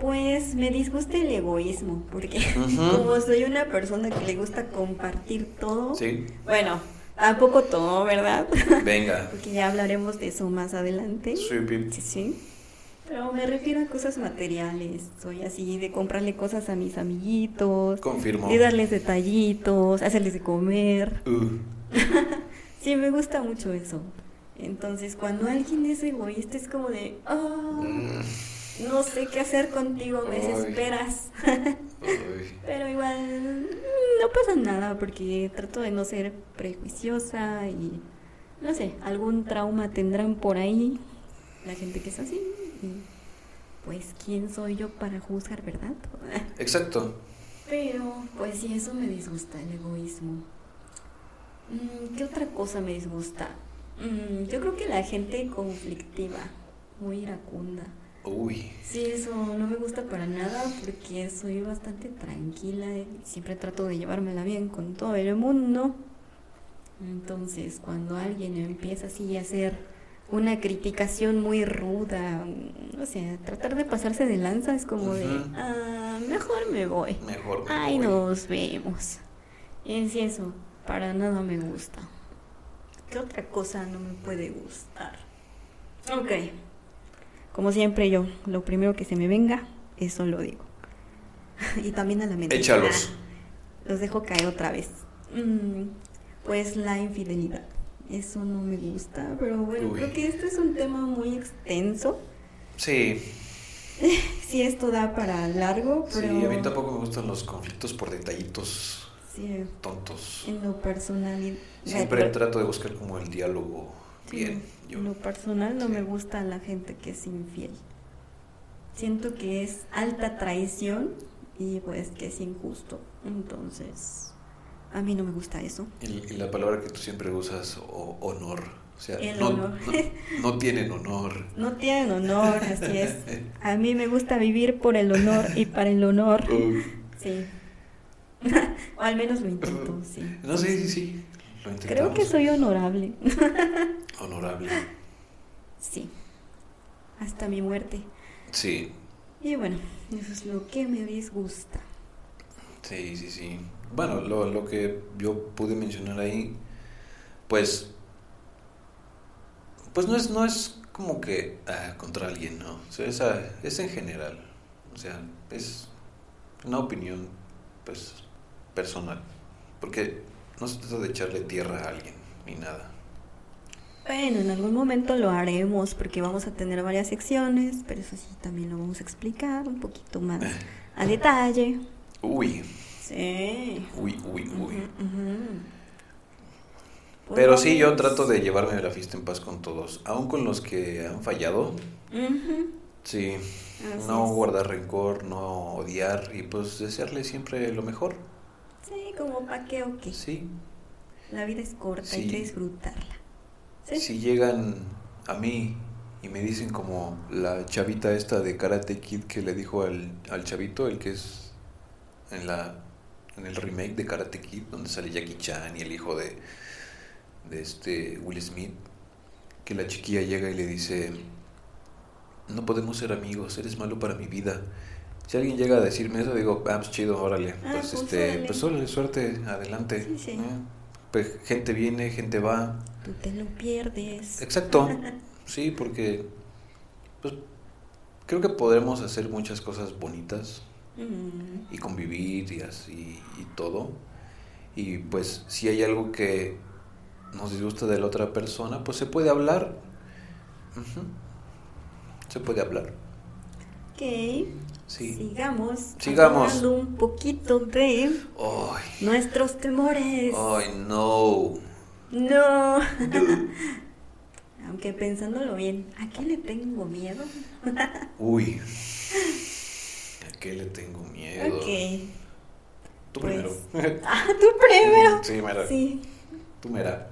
Pues me disgusta el egoísmo, porque como soy una persona que le gusta compartir todo, Sí, bueno, tampoco todo, ¿verdad? venga. Porque ya hablaremos de eso más adelante. Sí, Pip. Sí, sí. Pero me refiero a cosas materiales. Soy así de comprarle cosas a mis amiguitos, Confirmo. de darles detallitos, hacerles de comer. Uh, Sí, me gusta mucho eso. Entonces, cuando alguien es egoísta, es como de, mm, no sé qué hacer contigo, me desesperas. Pero igual no pasa nada porque trato de no ser prejuiciosa y no sé, algún trauma tendrán por ahí la gente que es así. Y pues, ¿quién soy yo para juzgar, verdad? Exacto. Pero, pues sí, eso me disgusta, el egoísmo. Mm, ¿Qué otra cosa me disgusta? Mm, yo creo que la gente conflictiva, muy iracunda. Uy. Sí, eso no me gusta para nada porque soy bastante tranquila y siempre trato de llevármela bien con todo el mundo. Entonces, cuando alguien empieza así a hacer una criticación muy ruda, mm, o sea, tratar de pasarse de lanza es como de, ah, mejor me voy. Mejor. me Ay, voy. nos vemos. Es eso, para nada me gusta. ¿Qué otra cosa no me puede gustar? Ok. Como siempre yo, lo primero que se me venga, eso lo digo. y también a la mente. Échalos. Ah, los dejo caer otra vez. Mm, pues la infidelidad. Eso no me gusta, pero bueno, Uy. creo que este es un tema muy extenso. Sí, Sí, esto da para largo, sí, pero... a mí tampoco me gustan los conflictos por detallitos Sí, tontos. en lo personal... Siempre trato de buscar como el diálogo Sí, bien. Yo. En lo personal no Sí. me gusta la gente que es infiel. siento que es alta traición y pues que es injusto. Entonces, a mí no me gusta eso. Y, la palabra que tú siempre usas, honor. O sea, El no, honor. no- no tienen honor. No tienen honor, así es. A mí me gusta vivir por el honor y para el honor. Uy. Sí. O al menos lo intento, sí. No, sí, sí, sí. Lo. Creo que soy honorable. Honorable. Sí. Hasta mi muerte. Sí, Y bueno, eso es lo que me disgusta. sí, sí, sí. Bueno, lo, lo que yo pude mencionar ahí, pues, pues no es, no es como que ah, contra alguien, ¿no? O sea, es, ah, es en general. O sea, es una opinión, pues, personal. Porque no se trata de echarle tierra a alguien, ni nada. Bueno, en algún momento lo haremos porque vamos a tener varias secciones, pero eso sí también lo vamos a explicar un poquito más a detalle. Uy, Sí. uy, uy, uy. Pues Pero sí, yo trato de llevarme la fiesta en paz con todos, aun con los que han fallado. Sí, así no es. guardar rencor, no odiar y pues desearle siempre lo mejor. Sí, como pa' qué o qué. Sí. La vida es corta, hay que disfrutarla. Sí. Si llegan a mí y me dicen como la chavita esta de Karate Kid que le dijo al, al chavito, el que es en la en el remake de Karate Kid donde sale Jackie Chan y el hijo de de este Will Smith, que la chiquilla llega y le dice, no podemos ser amigos, eres malo para mi vida. Si alguien llega a decirme eso, digo, ah, pues chido, órale, Ah, pues, pues, este, órale. pues órale, suerte, adelante. Sí, sí. Pues gente viene, gente va. Tú te lo pierdes. Exacto, sí, porque pues creo que podremos hacer muchas cosas bonitas y convivir y así y todo. Y pues si hay algo que nos disgusta de la otra persona, pues se puede hablar. Se puede hablar. ok. Sí. Sigamos. Sigamos. Hablando un poquito de Ay, nuestros temores. ay, no. No. Aunque pensándolo bien, ¿a qué le tengo miedo? Uy. ¿A qué le tengo miedo? Ok. Tú pues- primero. Ah, tú primero. Sí, mira. Sí, Tú mira.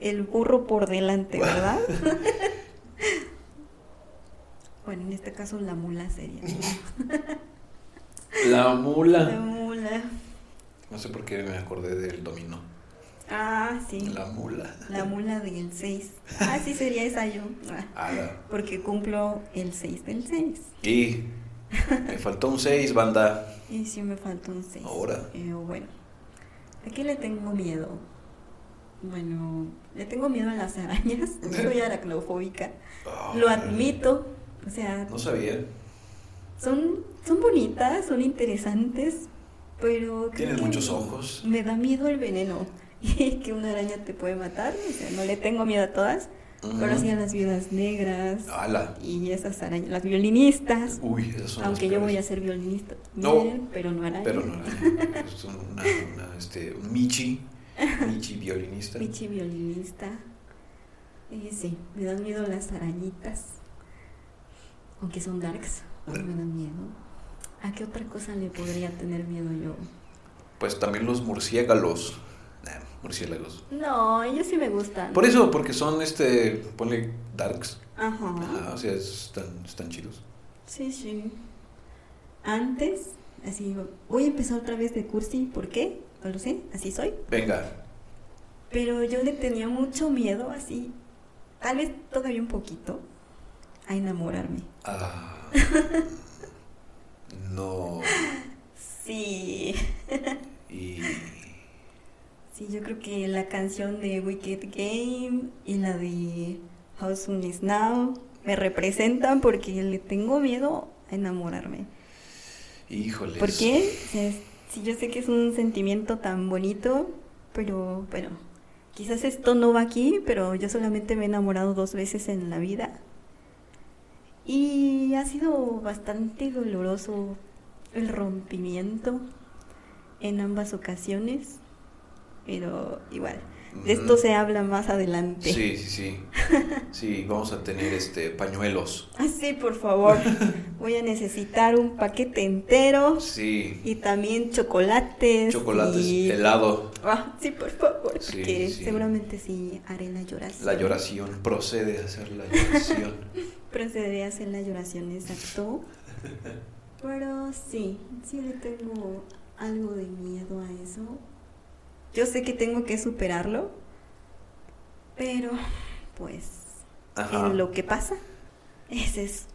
el burro por delante, ¿verdad? Bueno, en este caso la mula sería. La La mula. mula. No sé por qué me acordé del dominó. Ah, sí. La mula. La mula del 6. Ah, sí sería esa yo. Ah. Porque cumplo el 6 del 6. Y me faltó un 6, banda. Y sí me falta un 6. Ahora. bueno, ¿a qué le tengo miedo? Bueno, le tengo miedo a las arañas. Soy aracnofóbica. Lo Ay, admito. O sea, No sabía. son, son bonitas, son interesantes, pero... que muchos ojos. Me da miedo el veneno. Y que una araña te puede matar. O sea, no le tengo miedo a todas. Pero sí a las viudas negras. Ala. Y esas arañas, las violinistas. Uy, esas son Aunque las yo voy a ser violinista No, también, pero no araña. Pero no, es una, una, este, un Michi. Michi violinista. Pichi violinista. Y sí, me dan miedo las arañitas. Aunque son darks, a mí me dan miedo. ¿A qué otra cosa le podría tener miedo yo? Pues también los murciélagos. Nah, murciélagos. No, ellos sí me gustan. Por eso, porque son este, ponle darks. Ajá. Ajá, o sea, están, están chidos. Sí, sí. Antes, así, voy a empezar otra vez de cursi. ¿Por qué? No lo sé, así soy. Venga. Pero yo le tenía mucho miedo, así, tal vez todavía un poquito, a enamorarme. Ah, no. Sí. Y Sí, yo creo que la canción de Wicked Game y la de How Soon Is Now me representan porque le tengo miedo a enamorarme. híjoles. ¿Por qué? Sí, yo sé que es un sentimiento tan bonito, pero bueno, quizás esto no va aquí, pero yo solamente me he enamorado dos veces en la vida. Y ha sido bastante doloroso el rompimiento en ambas ocasiones. pero igual. De esto se habla más adelante. Sí, sí, sí. Sí, vamos a tener este pañuelos. Ah, sí, por favor. Voy a necesitar un paquete entero. Sí. Y también chocolates. Chocolates, helado. Ah, sí, por favor. porque seguramente sí haré la lloración. La lloración, procede a hacer la lloración. Procederé a hacer la lloración, exacto. Pero sí, sí le tengo algo de miedo a eso. Yo sé que tengo que superarlo, pero pues en lo que pasa, ese es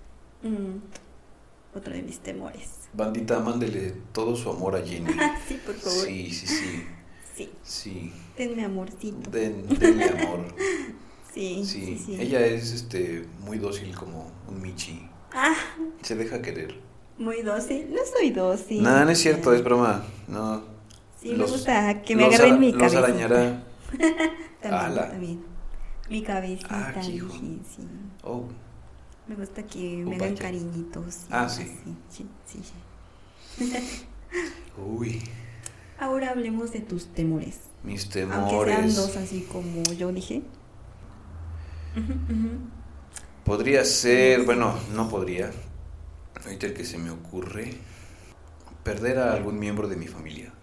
mm, otro de mis temores. Bandita, mándele todo su amor a Jenny. sí, por favor. Sí, sí, sí. Sí. Sí. Denme amorcito. Den, denme amor. sí, sí, sí, Ella es este muy dócil como un Michi. Ah. Se deja querer. Muy dócil. No soy dócil. No, no es cierto, es broma. No. Sí, me gusta que me agarren mi cabeza. Los arañará. también, también. Mi cabecita, ah, sí. Oh. Me gusta que me hagan cariñitos. Ah, sí. sí, sí. Uy. Ahora hablemos de tus temores. Mis temores. Aunque sean dos, así como yo dije. Podría ser, bueno, no podría. Ahorita el que se me ocurre, perder a algún miembro de mi familia.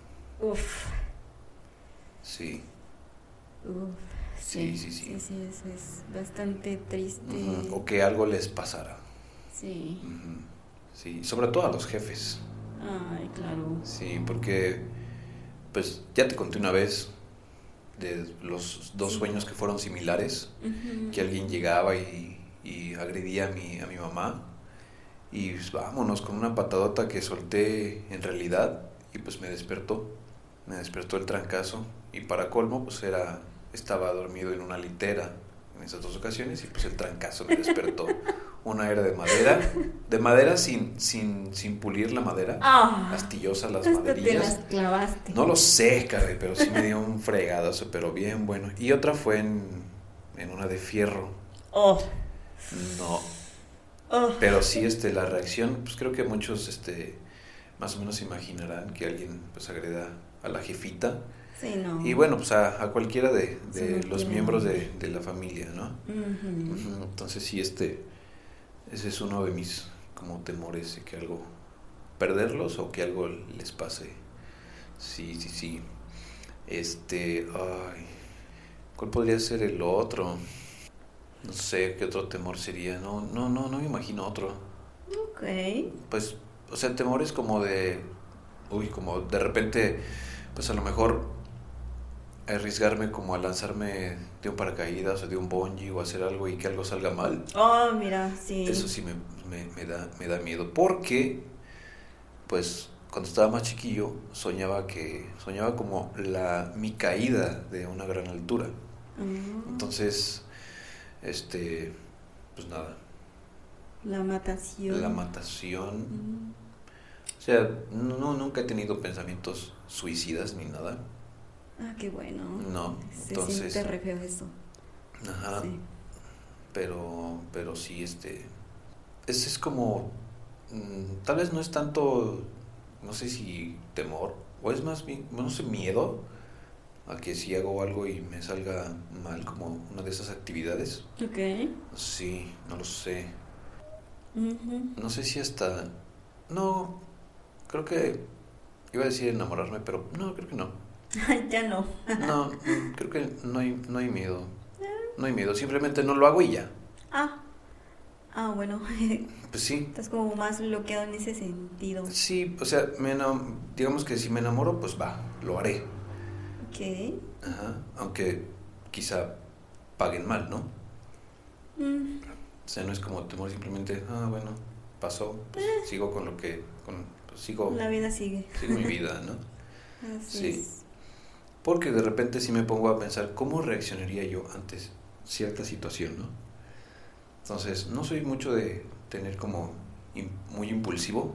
Uf. Sí. Uf. Sí, sí, sí. Sí, sí, eso es bastante triste. O que algo les pasara. Sí. Sí, sobre todo a los jefes. Ay, claro. Sí, porque, pues, ya te conté una vez de los dos sueños que fueron similares, que alguien llegaba y, y, agredía a mi, a mi mamá, y pues, vámonos con una patadota que solté en realidad, y pues me despertó, me despertó el trancazo, y para colmo, pues era estaba dormido en una litera en esas dos ocasiones y pues el trancazo me despertó. Una era de madera, de madera sin, sin, sin pulir la madera, ah, astillosa las maderillas. clavaste. No lo sé, cabrón, pero sí me dio un fregadazo, pero bien bueno. Y otra fue en, en una de fierro. Oh. No. Oh. Pero sí, este, la reacción, pues creo que muchos, este, más o menos imaginarán que alguien, pues, agreda a la jefita no. Y bueno, pues a, cualquiera de, los miembros de, la familia, ¿no? Entonces sí, este, ese es uno de mis como temores de que algo, perderlos o que algo les pase. Sí, sí, sí. Este, ay, ¿cuál podría ser el otro? No sé qué otro temor sería. No, no, no, no me imagino otro. Ok. Pues, o sea, temores como de, uy, como de repente, pues a lo mejor arriesgarme como a lanzarme de un paracaídas o de un bungee o hacer algo y que algo salga mal. Oh, mira, sí. Eso sí me, me, da, me da miedo. Porque, pues, cuando estaba más chiquillo, soñaba que, soñaba como la, mi caída de una gran altura. Mm. Entonces, este, pues nada. La matación. La matación. Mm. O sea, no, nunca he tenido pensamientos suicidas ni nada. Ah, qué bueno. No, Se entonces... siente re feo eso. Ajá. Pero, pero sí, este... Ese es como... Mm, tal vez no es tanto, no sé si temor, o es más bien, no sé, miedo a que si hago algo y me salga mal como una de esas actividades. Ok. Sí, no lo sé. No sé si hasta... No, creo que... Iba a decir enamorarme, pero no, creo que no. ya no. no, creo que no hay, no hay miedo. No hay miedo, simplemente no lo hago y ya. Ah. Ah, bueno. Pues sí. Estás como más bloqueado en ese sentido. Sí, o sea, me digamos que si me enamoro, pues va, lo haré. Ok. Ajá, aunque quizá paguen mal, ¿no? Mm. O sea, no es como temor simplemente, ah, bueno, pasó, pues eh. sigo con lo que, con, pues sigo... La vida sigue. Sigo mi vida, ¿no? Así sí. Es. Porque de repente sí me pongo a pensar cómo reaccionaría yo ante cierta situación, ¿no? Entonces, no soy mucho de tener como muy impulsivo.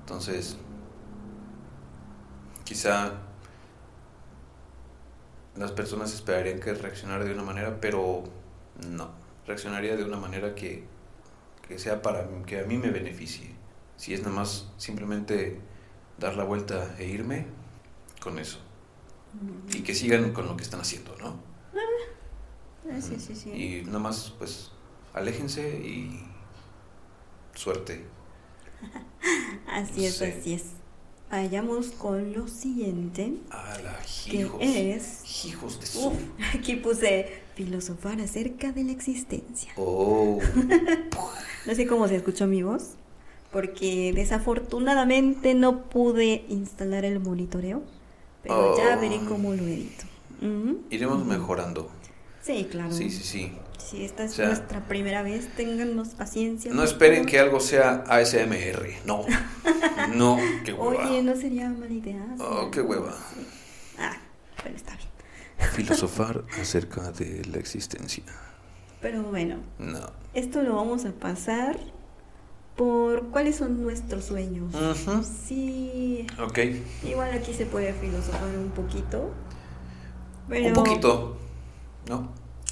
Entonces, quizá las personas esperarían que reaccionara de una manera, pero no. Reaccionaría de una manera que, que sea para que a mí me beneficie. Si es nada más simplemente dar la vuelta e irme, con eso. y que sigan con lo que están haciendo, ¿no? Ah, sí, sí, sí. Y nada más, pues, aléjense y suerte. Así es, Sí. así es. Vayamos con lo siguiente, A la que hijos. es... Hijos de su. Uf, aquí puse filosofar acerca de la existencia. Oh. No sé cómo se escuchó mi voz, porque desafortunadamente no pude instalar el monitoreo, pero ya Oh. veré cómo lo edito. Iremos mejorando. Sí, claro. Sí, sí, sí. Si esta es O sea, nuestra primera vez, téngannos paciencia. No esperen favor. que algo sea ASMR. No. No, qué hueva. Oye, no sería mala idea. Oh, qué hueva. Sí. Ah, bueno, está bien. Filosofar acerca de la existencia. Pero bueno, No. esto lo vamos a pasar por cuáles son nuestros sueños. Ujú. Sí, Ok. igual aquí se puede filosofar un poquito. Pero Un poquito. ¿No?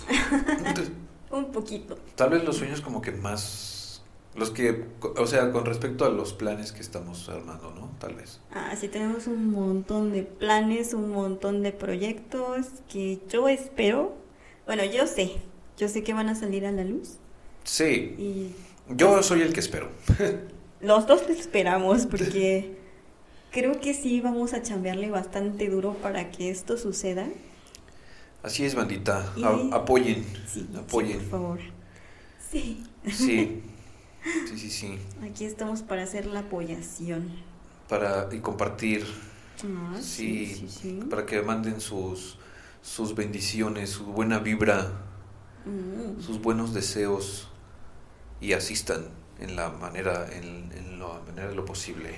Un poquito. Tal vez los sueños como que más... Los que... O sea, con respecto a los planes que estamos armando, ¿no? Tal vez. Ah, sí, tenemos un montón de planes, un montón de proyectos que yo espero. Bueno, yo sé, yo sé que van a salir a la luz. Sí. Y Yo soy el que espero. los dos te esperamos porque creo que sí vamos a chambearle bastante duro para que esto suceda. Así es, bandita. Y- apoyen. Sí, sí, Apoyen. por favor. Sí, Sí. Sí, sí, sí. aquí estamos para hacer la apoyación. Para... Y compartir. Ah, sí, Sí, sí, sí. Para que manden sus... Sus bendiciones, su buena vibra, Mm. sus buenos deseos y asistan en la manera, en, en la manera de lo posible.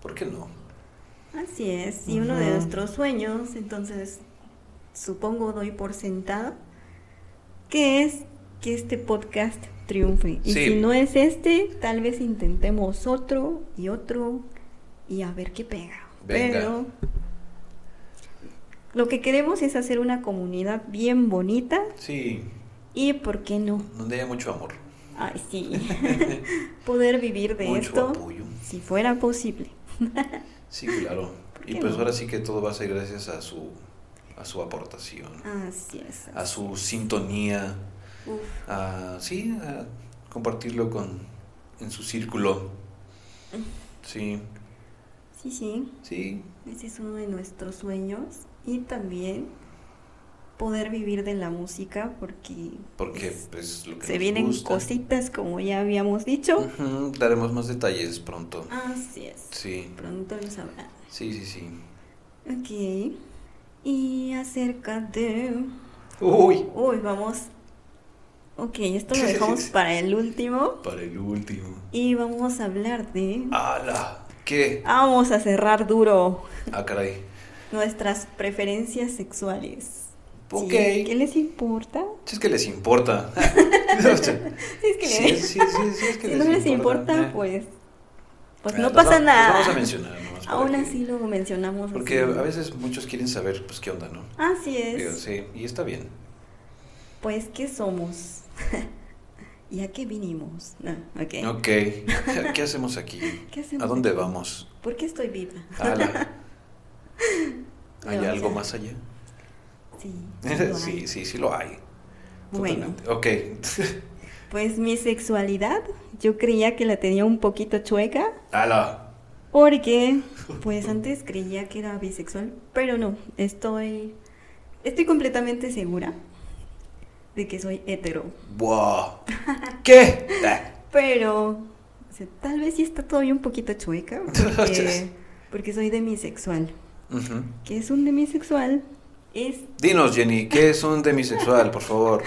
¿Por qué no? Así es, y uno de nuestros sueños, entonces supongo doy por sentado, que es que este podcast triunfe. Y Sí. si no es este, tal vez intentemos otro y otro y a ver qué pega. Venga. Pero lo que queremos es hacer una comunidad bien bonita Sí, y, ¿por qué no? donde haya mucho amor, Ay, sí, poder vivir de mucho esto apoyo. si fuera posible. Sí, claro. ¿Por Y pues no? ahora sí que todo va a ser gracias a su, a su aportación, Así es. a su sintonía, Uf. a, sí, a compartirlo con, en su círculo. Sí, Sí, sí, sí, ese es uno de nuestros sueños y también poder vivir de la música porque porque pues, pues lo que se vienen gusta. cositas como ya habíamos dicho. Daremos más detalles pronto. Así es. Sí, Pronto lo sabrán. sí, sí, sí. Ok. Y acerca de... Uy, Uy, vamos... Ok, esto lo dejamos para el último para el último. y vamos a hablar de... ¡Hala! ¿Qué? Vamos a cerrar duro Ah, caray. nuestras preferencias sexuales. Ok. Sí, ¿Qué les importa? Si es que les importa. Es que Sí, sí, sí, sí, es que si no les importa, Eh. pues, pues no pasa nada. Vamos a mencionar nomás Aún que- así lo mencionamos. Porque así. a veces muchos quieren saber, pues, qué onda, ¿no? Así es. Sí, y está bien. Pues, ¿qué somos? ¿Y a qué vinimos? No, ok. Ok. ¿Qué hacemos aquí? ¿Qué hacemos ¿A dónde aquí? vamos? ¿Por qué estoy viva? ¿Hay algo más allá? Sí, sí Sí, sí, lo hay. Bueno. Ok. pues mi sexualidad, yo creía que la tenía un poquito chueca. Ala. Porque, pues antes creía que era bisexual, pero no, estoy, estoy completamente segura de que soy hetero. Wow. ¿Qué? Pero, o sea, tal vez sí está todavía un poquito chueca, porque, porque soy demisexual. ujú. ¿Qué es un demisexual? Es, Dinos, Jenny, ¿qué es un demisexual, por favor?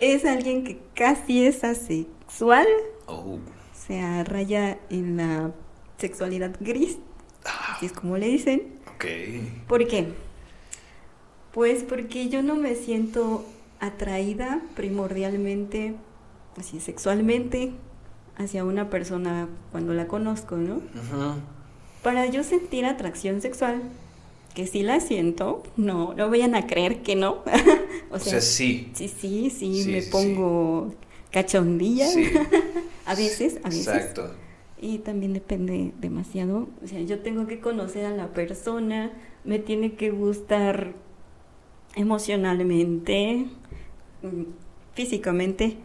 es alguien que casi es asexual, Oh. o sea, raya en la sexualidad gris, Ah, así es como le dicen. ok. ¿Por qué? Pues porque yo no me siento atraída primordialmente, así sexualmente, hacia una persona cuando la conozco, ¿no? Para yo sentir atracción sexual, que sí la siento, no, no vayan a creer que no. o O sea, sí. sí, sí, sí, Sí, me sí, sí. pongo cachondilla. A veces, a veces. Exacto. y también depende demasiado. O sea, yo tengo que conocer a la persona, me tiene que gustar emocionalmente, mm, físicamente.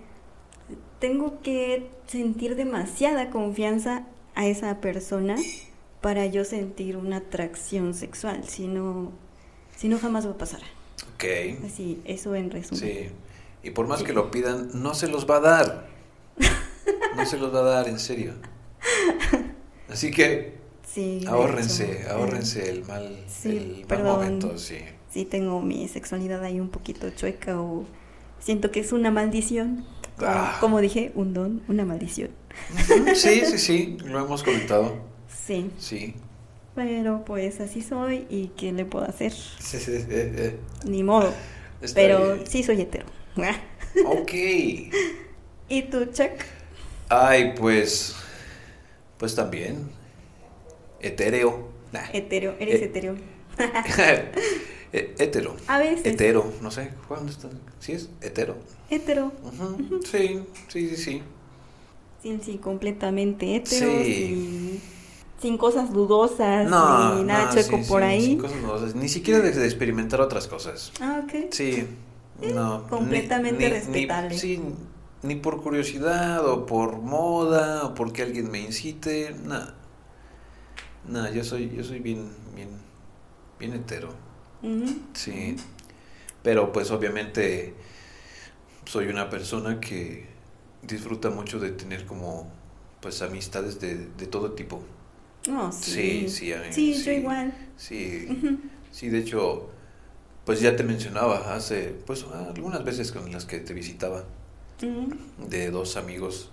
Tengo que sentir demasiada confianza a esa persona para yo sentir una atracción sexual, si no, si no jamás va a pasar. Ok. Así, eso en resumen. Sí. Y por más que lo pidan, no se los va a dar. No se los va a dar, en serio. Así que Sí, ahórrense, hecho, ahórrense el mal, Sí, el mal momento, sí. Sí, tengo mi sexualidad ahí un poquito chueca o siento que es una maldición. Como, Ah. como dije, un don, una maldición. Sí, sí, sí, lo hemos comentado. Sí, Sí. pero pues así soy y ¿qué le puedo hacer? Sí, sí, sí, sí. Ni modo. Está pero bien. sí soy hetero. Ok. ¿Y tú, Chuck? Ay, pues. Pues también. Etéreo. Nah. Hetero, eres Eh. hetero. Eh, Hétero. A veces. Hetero, no sé. ¿Cuándo está? ¿Sí es? Hetero. Hetero. Sí, sí, sí, sí. Sí, sí, completamente hetero. Sí. Sin cosas dudosas No, ni nada no, sí, por sí, ahí. sí, cosas nuevas. Ni siquiera de, de experimentar otras cosas. Ah, ok. Sí, no. ni- completamente ni- respetable. Ni, sí, ni por curiosidad o por moda o porque alguien me incite, nada. Nada, yo soy, yo soy bien, bien, bien hetero. Sí. Pero pues obviamente soy una persona que disfruta mucho de tener como pues amistades de, de todo tipo. Sí. Sí, sí, a mí- Sí, sí. yo igual. Sí, sí, de hecho, pues ya te mencionaba hace, pues algunas veces con las que te visitaba, Ujú. de dos amigos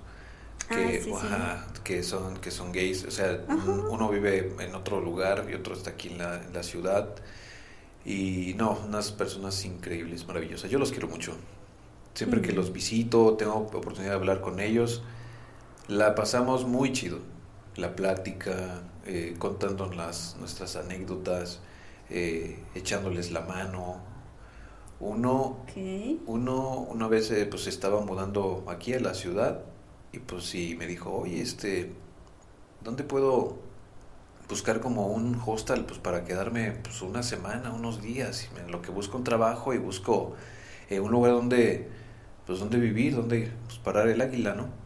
que, Ah, sí, sí. ajá, que son, que son gays, o sea, uno vive en otro lugar y otro está aquí en la, en la ciudad, y no, unas personas increíbles, maravillosas, yo los quiero mucho, siempre que Mm. los visito, tengo oportunidad de hablar con ellos, la pasamos muy chido, la plática, eh, contando las, nuestras anécdotas, eh, echándoles la mano. Uno, uno una vez eh, pues estaba mudando aquí a la ciudad y pues sí me dijo, oye, este, ¿dónde puedo buscar como un hostel pues para quedarme pues una semana, unos días, en lo que busco un trabajo y busco eh, un lugar donde pues donde vivir, donde pues parar el águila, ¿no?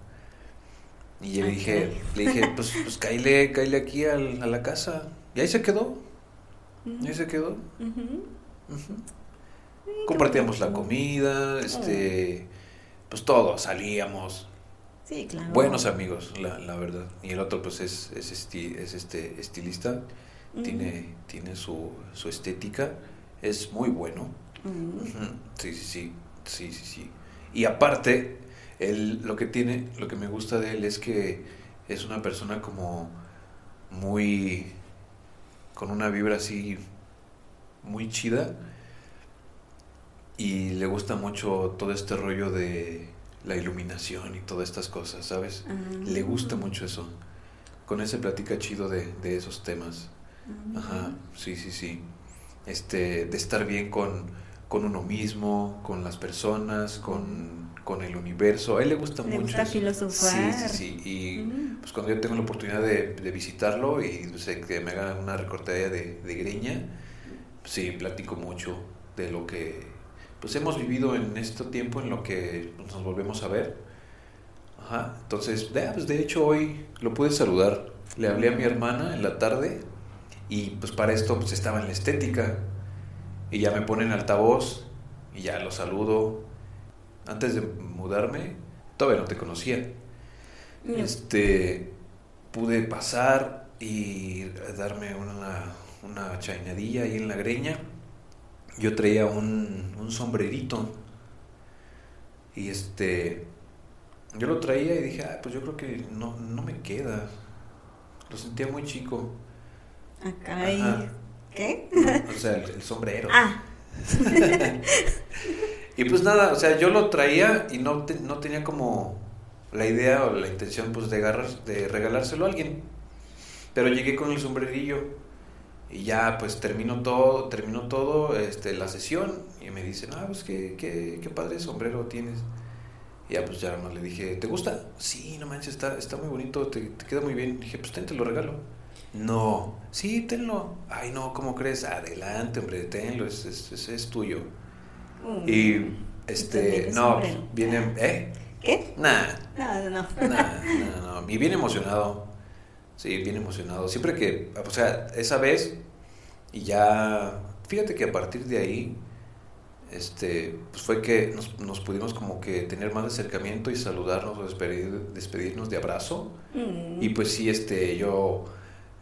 Y yo le dije, le dije, pues, pues cáile, cáile aquí al- a la casa. Y ahí se quedó, ahí se quedó. Compartíamos la comida, este, pues todo, salíamos. Sí, claro. Buenos amigos, la, la verdad. Y el otro, pues, es, es, esti- es este estilista, tiene, tiene su, su estética, es muy bueno. Sí, sí, sí, sí, sí. Y aparte, él, lo que tiene, lo que me gusta de él es que es una persona como muy, con una vibra así muy chida y le gusta mucho todo este rollo de la iluminación y todas estas cosas, ¿sabes? Ah. Le gusta mucho eso. Con ese platica chido de, de esos temas. Ah, Ajá, sí, sí, sí. Este, de estar bien con, con uno mismo, con las personas, con, con el universo. A él le gusta Le mucho. gusta eso. filosofar. Sí, sí, sí. Y pues cuando yo tengo la oportunidad de, de visitarlo y pues, eh, que me haga una recortadilla de, de greña, pues, sí, platico mucho de lo que pues hemos vivido en este tiempo en lo que nos volvemos a ver. Ajá, entonces, de, pues, de hecho hoy lo pude saludar. Le hablé a mi hermana en la tarde y pues para esto pues estaba en la estética y ya me ponen altavoz y ya lo saludo. Antes de mudarme, todavía no te conocía. No. Este, pude pasar y darme una, una chainadilla ahí en la greña. Yo traía un, un sombrerito y este, yo lo traía y dije, ah, pues yo creo que no, no me queda. Lo sentía muy chico. Ah, caray. Ajá. ¿Qué? O sea, el, el sombrero. Ah, Y pues nada, o sea, yo lo traía y no, no tenía como la idea o la intención pues de, de regalárselo a alguien. Pero llegué con el sombrerillo y ya pues terminó todo, terminó todo este, la sesión y me dicen, ah, pues qué, qué, qué padre sombrero tienes. Y ya pues ya más le dije, ¿te gusta? Sí, no manches, está, está muy bonito, te, queda muy bien. dije, pues ten, te lo regalo. No, sí, tenlo. Ay, no, ¿cómo crees? Adelante, hombre, tenlo, es, es, es, tuyo. Mm. Y, este, no, sombrero. viene, ¿eh? ¿Qué? Nah, No, no, no. nah, no, no. Y bien emocionado. Sí, bien emocionado. Siempre que, o sea, esa vez, y ya, fíjate que a partir de ahí, este, pues fue que nos, nos pudimos como que tener más acercamiento y saludarnos o despedir- despedirnos de abrazo. Mm. Y pues sí, este, yo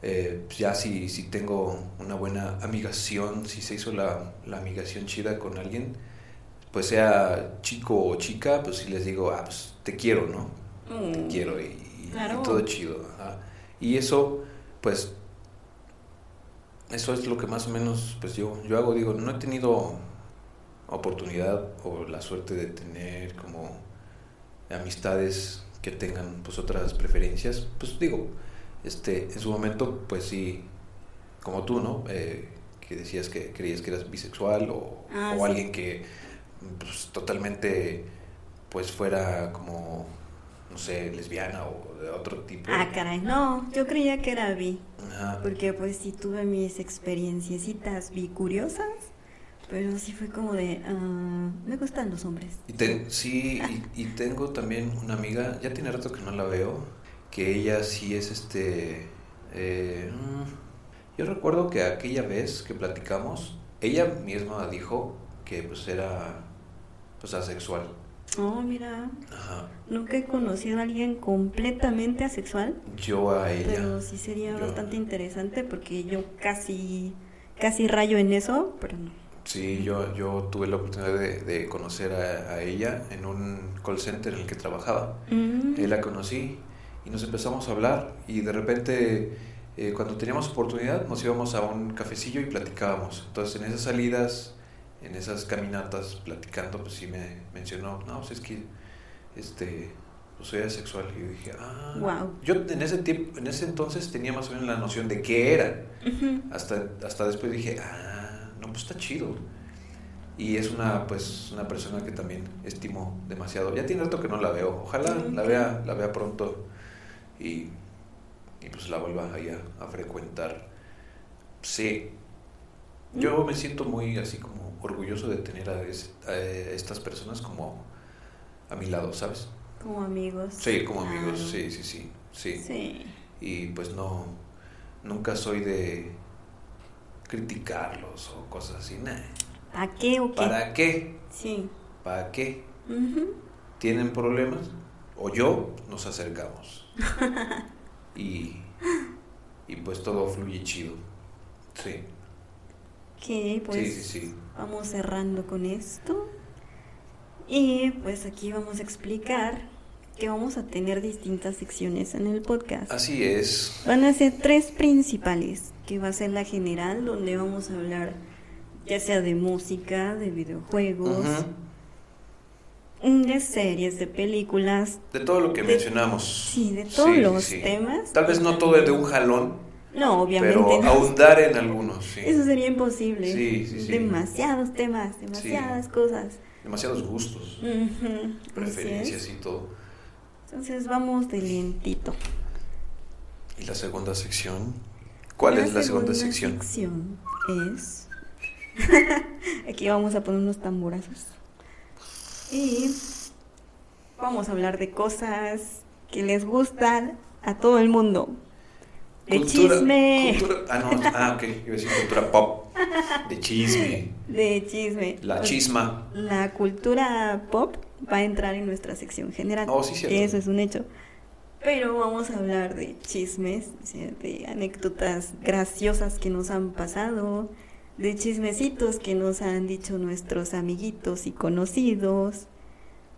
eh, pues ya si, si tengo una buena amigación, si se hizo la, la amigación chida con alguien, pues sea chico o chica, pues sí les digo, ah, pues te quiero, ¿no? Te Mm. quiero y, y- y Claro. todo chido. ajá. Y eso, pues, eso es lo que más o menos, pues yo, yo hago, digo, no he tenido oportunidad o la suerte de tener como amistades que tengan pues otras preferencias, pues digo, este, en su momento, pues sí, como tú, ¿no? Eh, que decías que creías que eras bisexual o, Ah, o sí. alguien que pues, totalmente pues fuera como, no sé, lesbiana o de otro tipo. Ah, caray, no, yo creía que era bi, Ajá. porque pues sí tuve mis experienciecitas bi curiosas, pero sí fue como de, ah, me gustan los hombres. Y ten- sí, y, y tengo también una amiga, ya tiene rato que no la veo, que ella sí es este... eh, mm, yo recuerdo que aquella vez que platicamos, ella misma dijo que pues era pues asexual. Oh, mira, Ajá. nunca he conocido a alguien completamente asexual, Yo a ella. pero sí sería Yo- bastante interesante porque yo casi, casi rayo en eso, pero no. Sí, yo, yo tuve la oportunidad de, de conocer a, a ella en un call center en el que trabajaba. Mm. Eh, la conocí y nos empezamos a hablar y de repente eh, cuando teníamos oportunidad nos íbamos a un cafecillo y platicábamos. Entonces en esas salidas, en esas caminatas platicando, pues sí me mencionó, no, pues es que este, pues soy asexual. Y yo dije, ah, Guau. yo en ese tiempo, en ese entonces tenía más o menos la noción de qué era. Hasta, hasta después dije, ah, no, pues está chido. Y es una, pues, una persona que también estimo demasiado. Ya tiene rato que no la veo. Ojalá la vea, la vea pronto y, y pues la vuelva ahí a, frecuentar. Sí. Yo me siento muy así como orgulloso de tener a, es- a estas personas como a mi lado, ¿sabes? Como amigos. Sí, como amigos, sí, sí, sí, sí Sí. y pues no nunca soy de criticarlos o cosas así nah. ¿A qué o qué? ¿para qué? Sí. ¿para qué? ¿tienen problemas? o yo nos acercamos y y pues todo fluye chido sí Ok, pues sí sí sí vamos cerrando con esto. Y pues aquí vamos a explicar que vamos a tener distintas secciones en el podcast. así es Van a ser tres principales, que va a ser la general, donde vamos a hablar ya sea de música, de videojuegos. De series, de películas, de todo lo que De- mencionamos sí, de todos los sí. temas. tal vez no todo es de un jalón No, obviamente pero no. ahondar en algunos sí Eso sería imposible. Sí, sí, sí. Demasiados temas, demasiadas cosas. demasiados gustos preferencias y todo Entonces vamos de lentito. ¿Y la segunda sección? ¿Cuál es la segunda sección? sección es. Aquí vamos a poner unos tamborazos. Y vamos a hablar de cosas que les gustan a todo el mundo. De Cultura- chisme. cultura- ah, no, ah, ok, iba a decir cultura pop. De chisme. De chisme. La chisma. La cultura pop va a entrar en nuestra sección general. Oh, sí, cierto. Eso es un hecho. Pero vamos a hablar de chismes, de anécdotas graciosas que nos han pasado, de chismecitos que nos han dicho nuestros amiguitos y conocidos,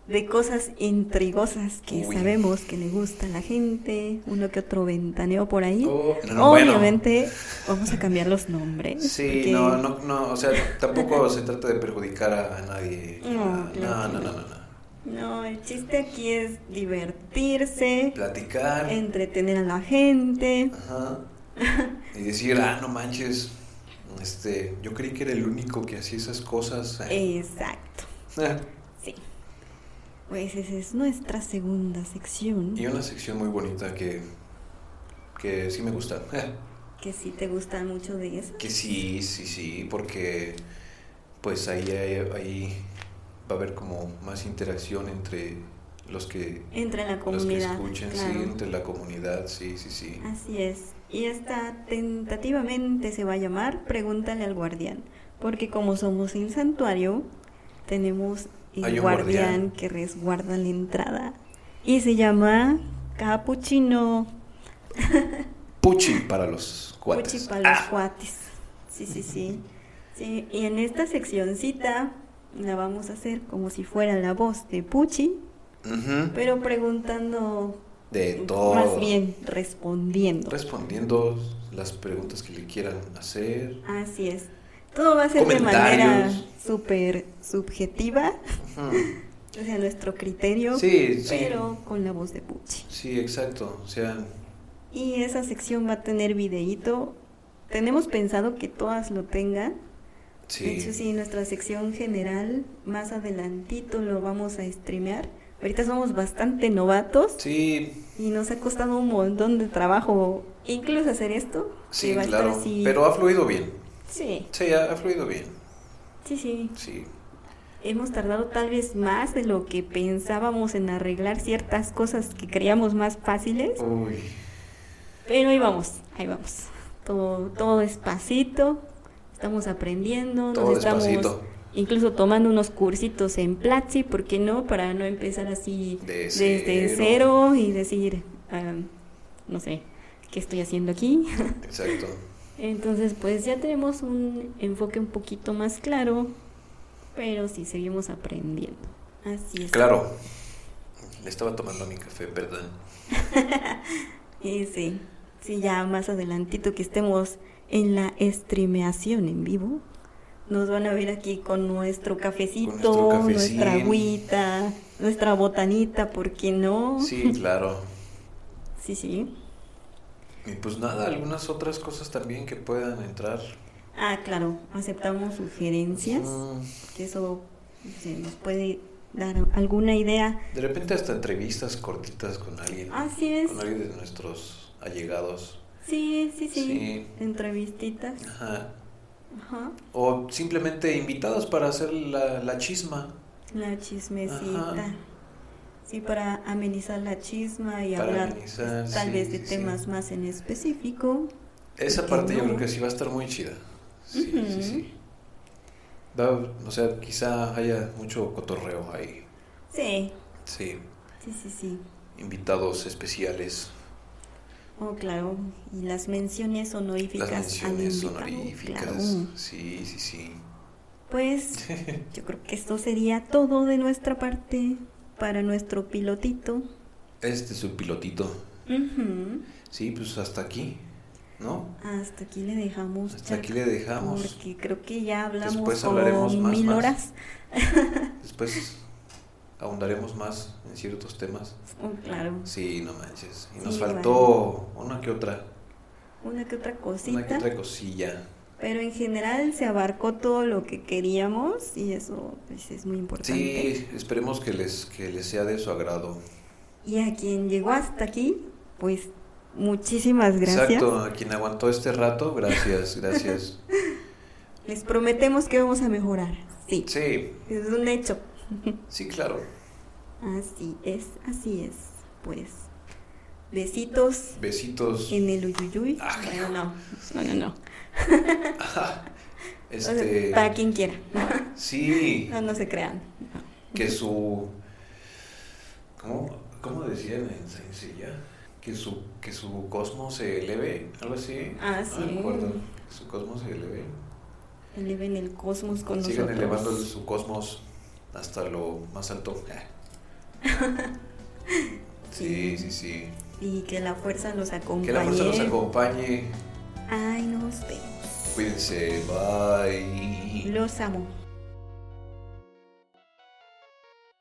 de cosas intrigosas que Uy. sabemos que le gusta a la gente, uno que otro ventaneo por ahí. Oh, no, bueno. Obviamente vamos a cambiar los nombres. Sí, porque- no, no, no, o sea, tampoco se trata de perjudicar a, a nadie. No, no, claro no, no, no. no, no. No, el chiste aquí es divertirse, Platicar. entretener a la gente. Ajá. Y decir, ah, no manches, este, yo creí que era el único que hacía esas cosas. eh. Exacto, sí. Pues esa es nuestra segunda sección. Y una sección muy bonita que, que sí me gusta. Que sí te gustan mucho de eso. que sí, sí, sí, porque pues ahí, ahí va a haber como más interacción entre los que, Entre la los que comunidad. escuchen, claro. sí, entre la comunidad, sí, sí, sí. Así es. Y esta tentativamente se va a llamar Pregúntale al guardián. Porque como somos el santuario, tenemos el guardián, guardián. que resguarda la entrada. Y se llama Capuchino. Puchi para los cuates. Puchi para los Ah, cuates. Sí, sí, sí. Sí, Y en esta seccioncita la vamos a hacer como si fuera la voz de Puchi, pero preguntando De todo. más bien respondiendo. Respondiendo las preguntas que le quieran hacer. Así es. Todo va a ser de manera súper subjetiva, Ujú. o sea, nuestro criterio, Sí, sí. pero con la voz de Puchi. Sí, exacto. O sea, Y esa sección va a tener videíto. Tenemos pensado que todas lo tengan. De hecho, sí. sí, nuestra sección general, más adelantito lo vamos a streamear. Ahorita somos bastante novatos Sí, y nos ha costado un montón de trabajo incluso hacer esto. sí, claro. así- Pero ha fluido bien. Sí, Sí, ha, ha fluido bien. sí, sí. Sí. Hemos tardado tal vez más de lo que pensábamos en arreglar ciertas cosas que creíamos más fáciles, Uy. pero ahí vamos, ahí vamos. Todo, todo despacito, estamos aprendiendo, Todo nos estamos despacito. Incluso tomando unos cursitos en Platzi, ¿por qué no? Para no empezar así De desde cero. cero y decir, ah, no sé, ¿qué estoy haciendo aquí? Exacto. Entonces, pues ya tenemos un enfoque un poquito más claro, pero sí seguimos aprendiendo. Así es. Claro. Estaba tomando mi café, perdón. Y sí, sí, ya más adelantito que estemos en la streameación en vivo, nos van a ver aquí con nuestro cafecito, nuestro cafecín. nuestra agüita, nuestra botanita, ¿por qué no? Sí, claro. Sí, sí. Y pues nada, algunas otras cosas también que puedan entrar. Ah, claro, aceptamos sugerencias, que eso se nos puede dar alguna idea. De repente hasta entrevistas cortitas con alguien. Así es. Con alguien de nuestros allegados. Sí, sí, sí. Sí. Entrevistitas. Ajá. Ajá. O simplemente invitados para hacer la, la chisma. La chismecita. Ajá. Sí, para amenizar la chisma y Para hablar amenizar, pues, tal sí, vez de sí, temas sí. más en específico. Esa ¿Por qué parte yo creo que sí va a estar muy chida. Sí, sí, Ujú. sí. Va- o sea, quizá haya mucho cotorreo ahí. Sí, Sí. sí, sí, sí. Invitados especiales. Oh, claro. Y las menciones honoríficas. Las menciones honoríficas. claro. Sí, sí, sí. Pues yo creo que esto sería todo de nuestra parte para nuestro pilotito. Este es su pilotito. Sí, pues hasta aquí, ¿no? Hasta aquí le dejamos. Hasta aquí le dejamos. Porque creo que ya hablamos Después hablaremos más, mil más. horas. Después ahondaremos más en ciertos temas. Claro. Sí, no manches. Y nos Sí, faltó una que otra, Una que otra cosita. una que otra cosilla. Pero en general se abarcó todo lo que queríamos y eso pues, es muy importante. Sí, esperemos que les, que les sea de su agrado. Y a quien llegó hasta aquí, pues muchísimas gracias. Exacto, a quien aguantó este rato, gracias, gracias. Les prometemos que vamos a mejorar. Sí, Sí, es un hecho. Sí, claro. Así es, así es. Pues besitos Besitos. en el uyuyuy. Ah, Bueno, no, no, no, no. O sea, Este, para quien quiera. sí, No, no se crean. que su ¿cómo, cómo decían en Seiya? Que su que su cosmos se eleve, algo así. Ah, No sí. me acuerdo. Que su cosmos se eleve. Eleven el cosmos con Sigan nosotros. elevando su cosmos hasta lo más alto. Sí, sí, sí. Y que la fuerza los acompañe. Que la fuerza los acompañe. Ay, nos vemos. Cuídense. Bye. Los amo.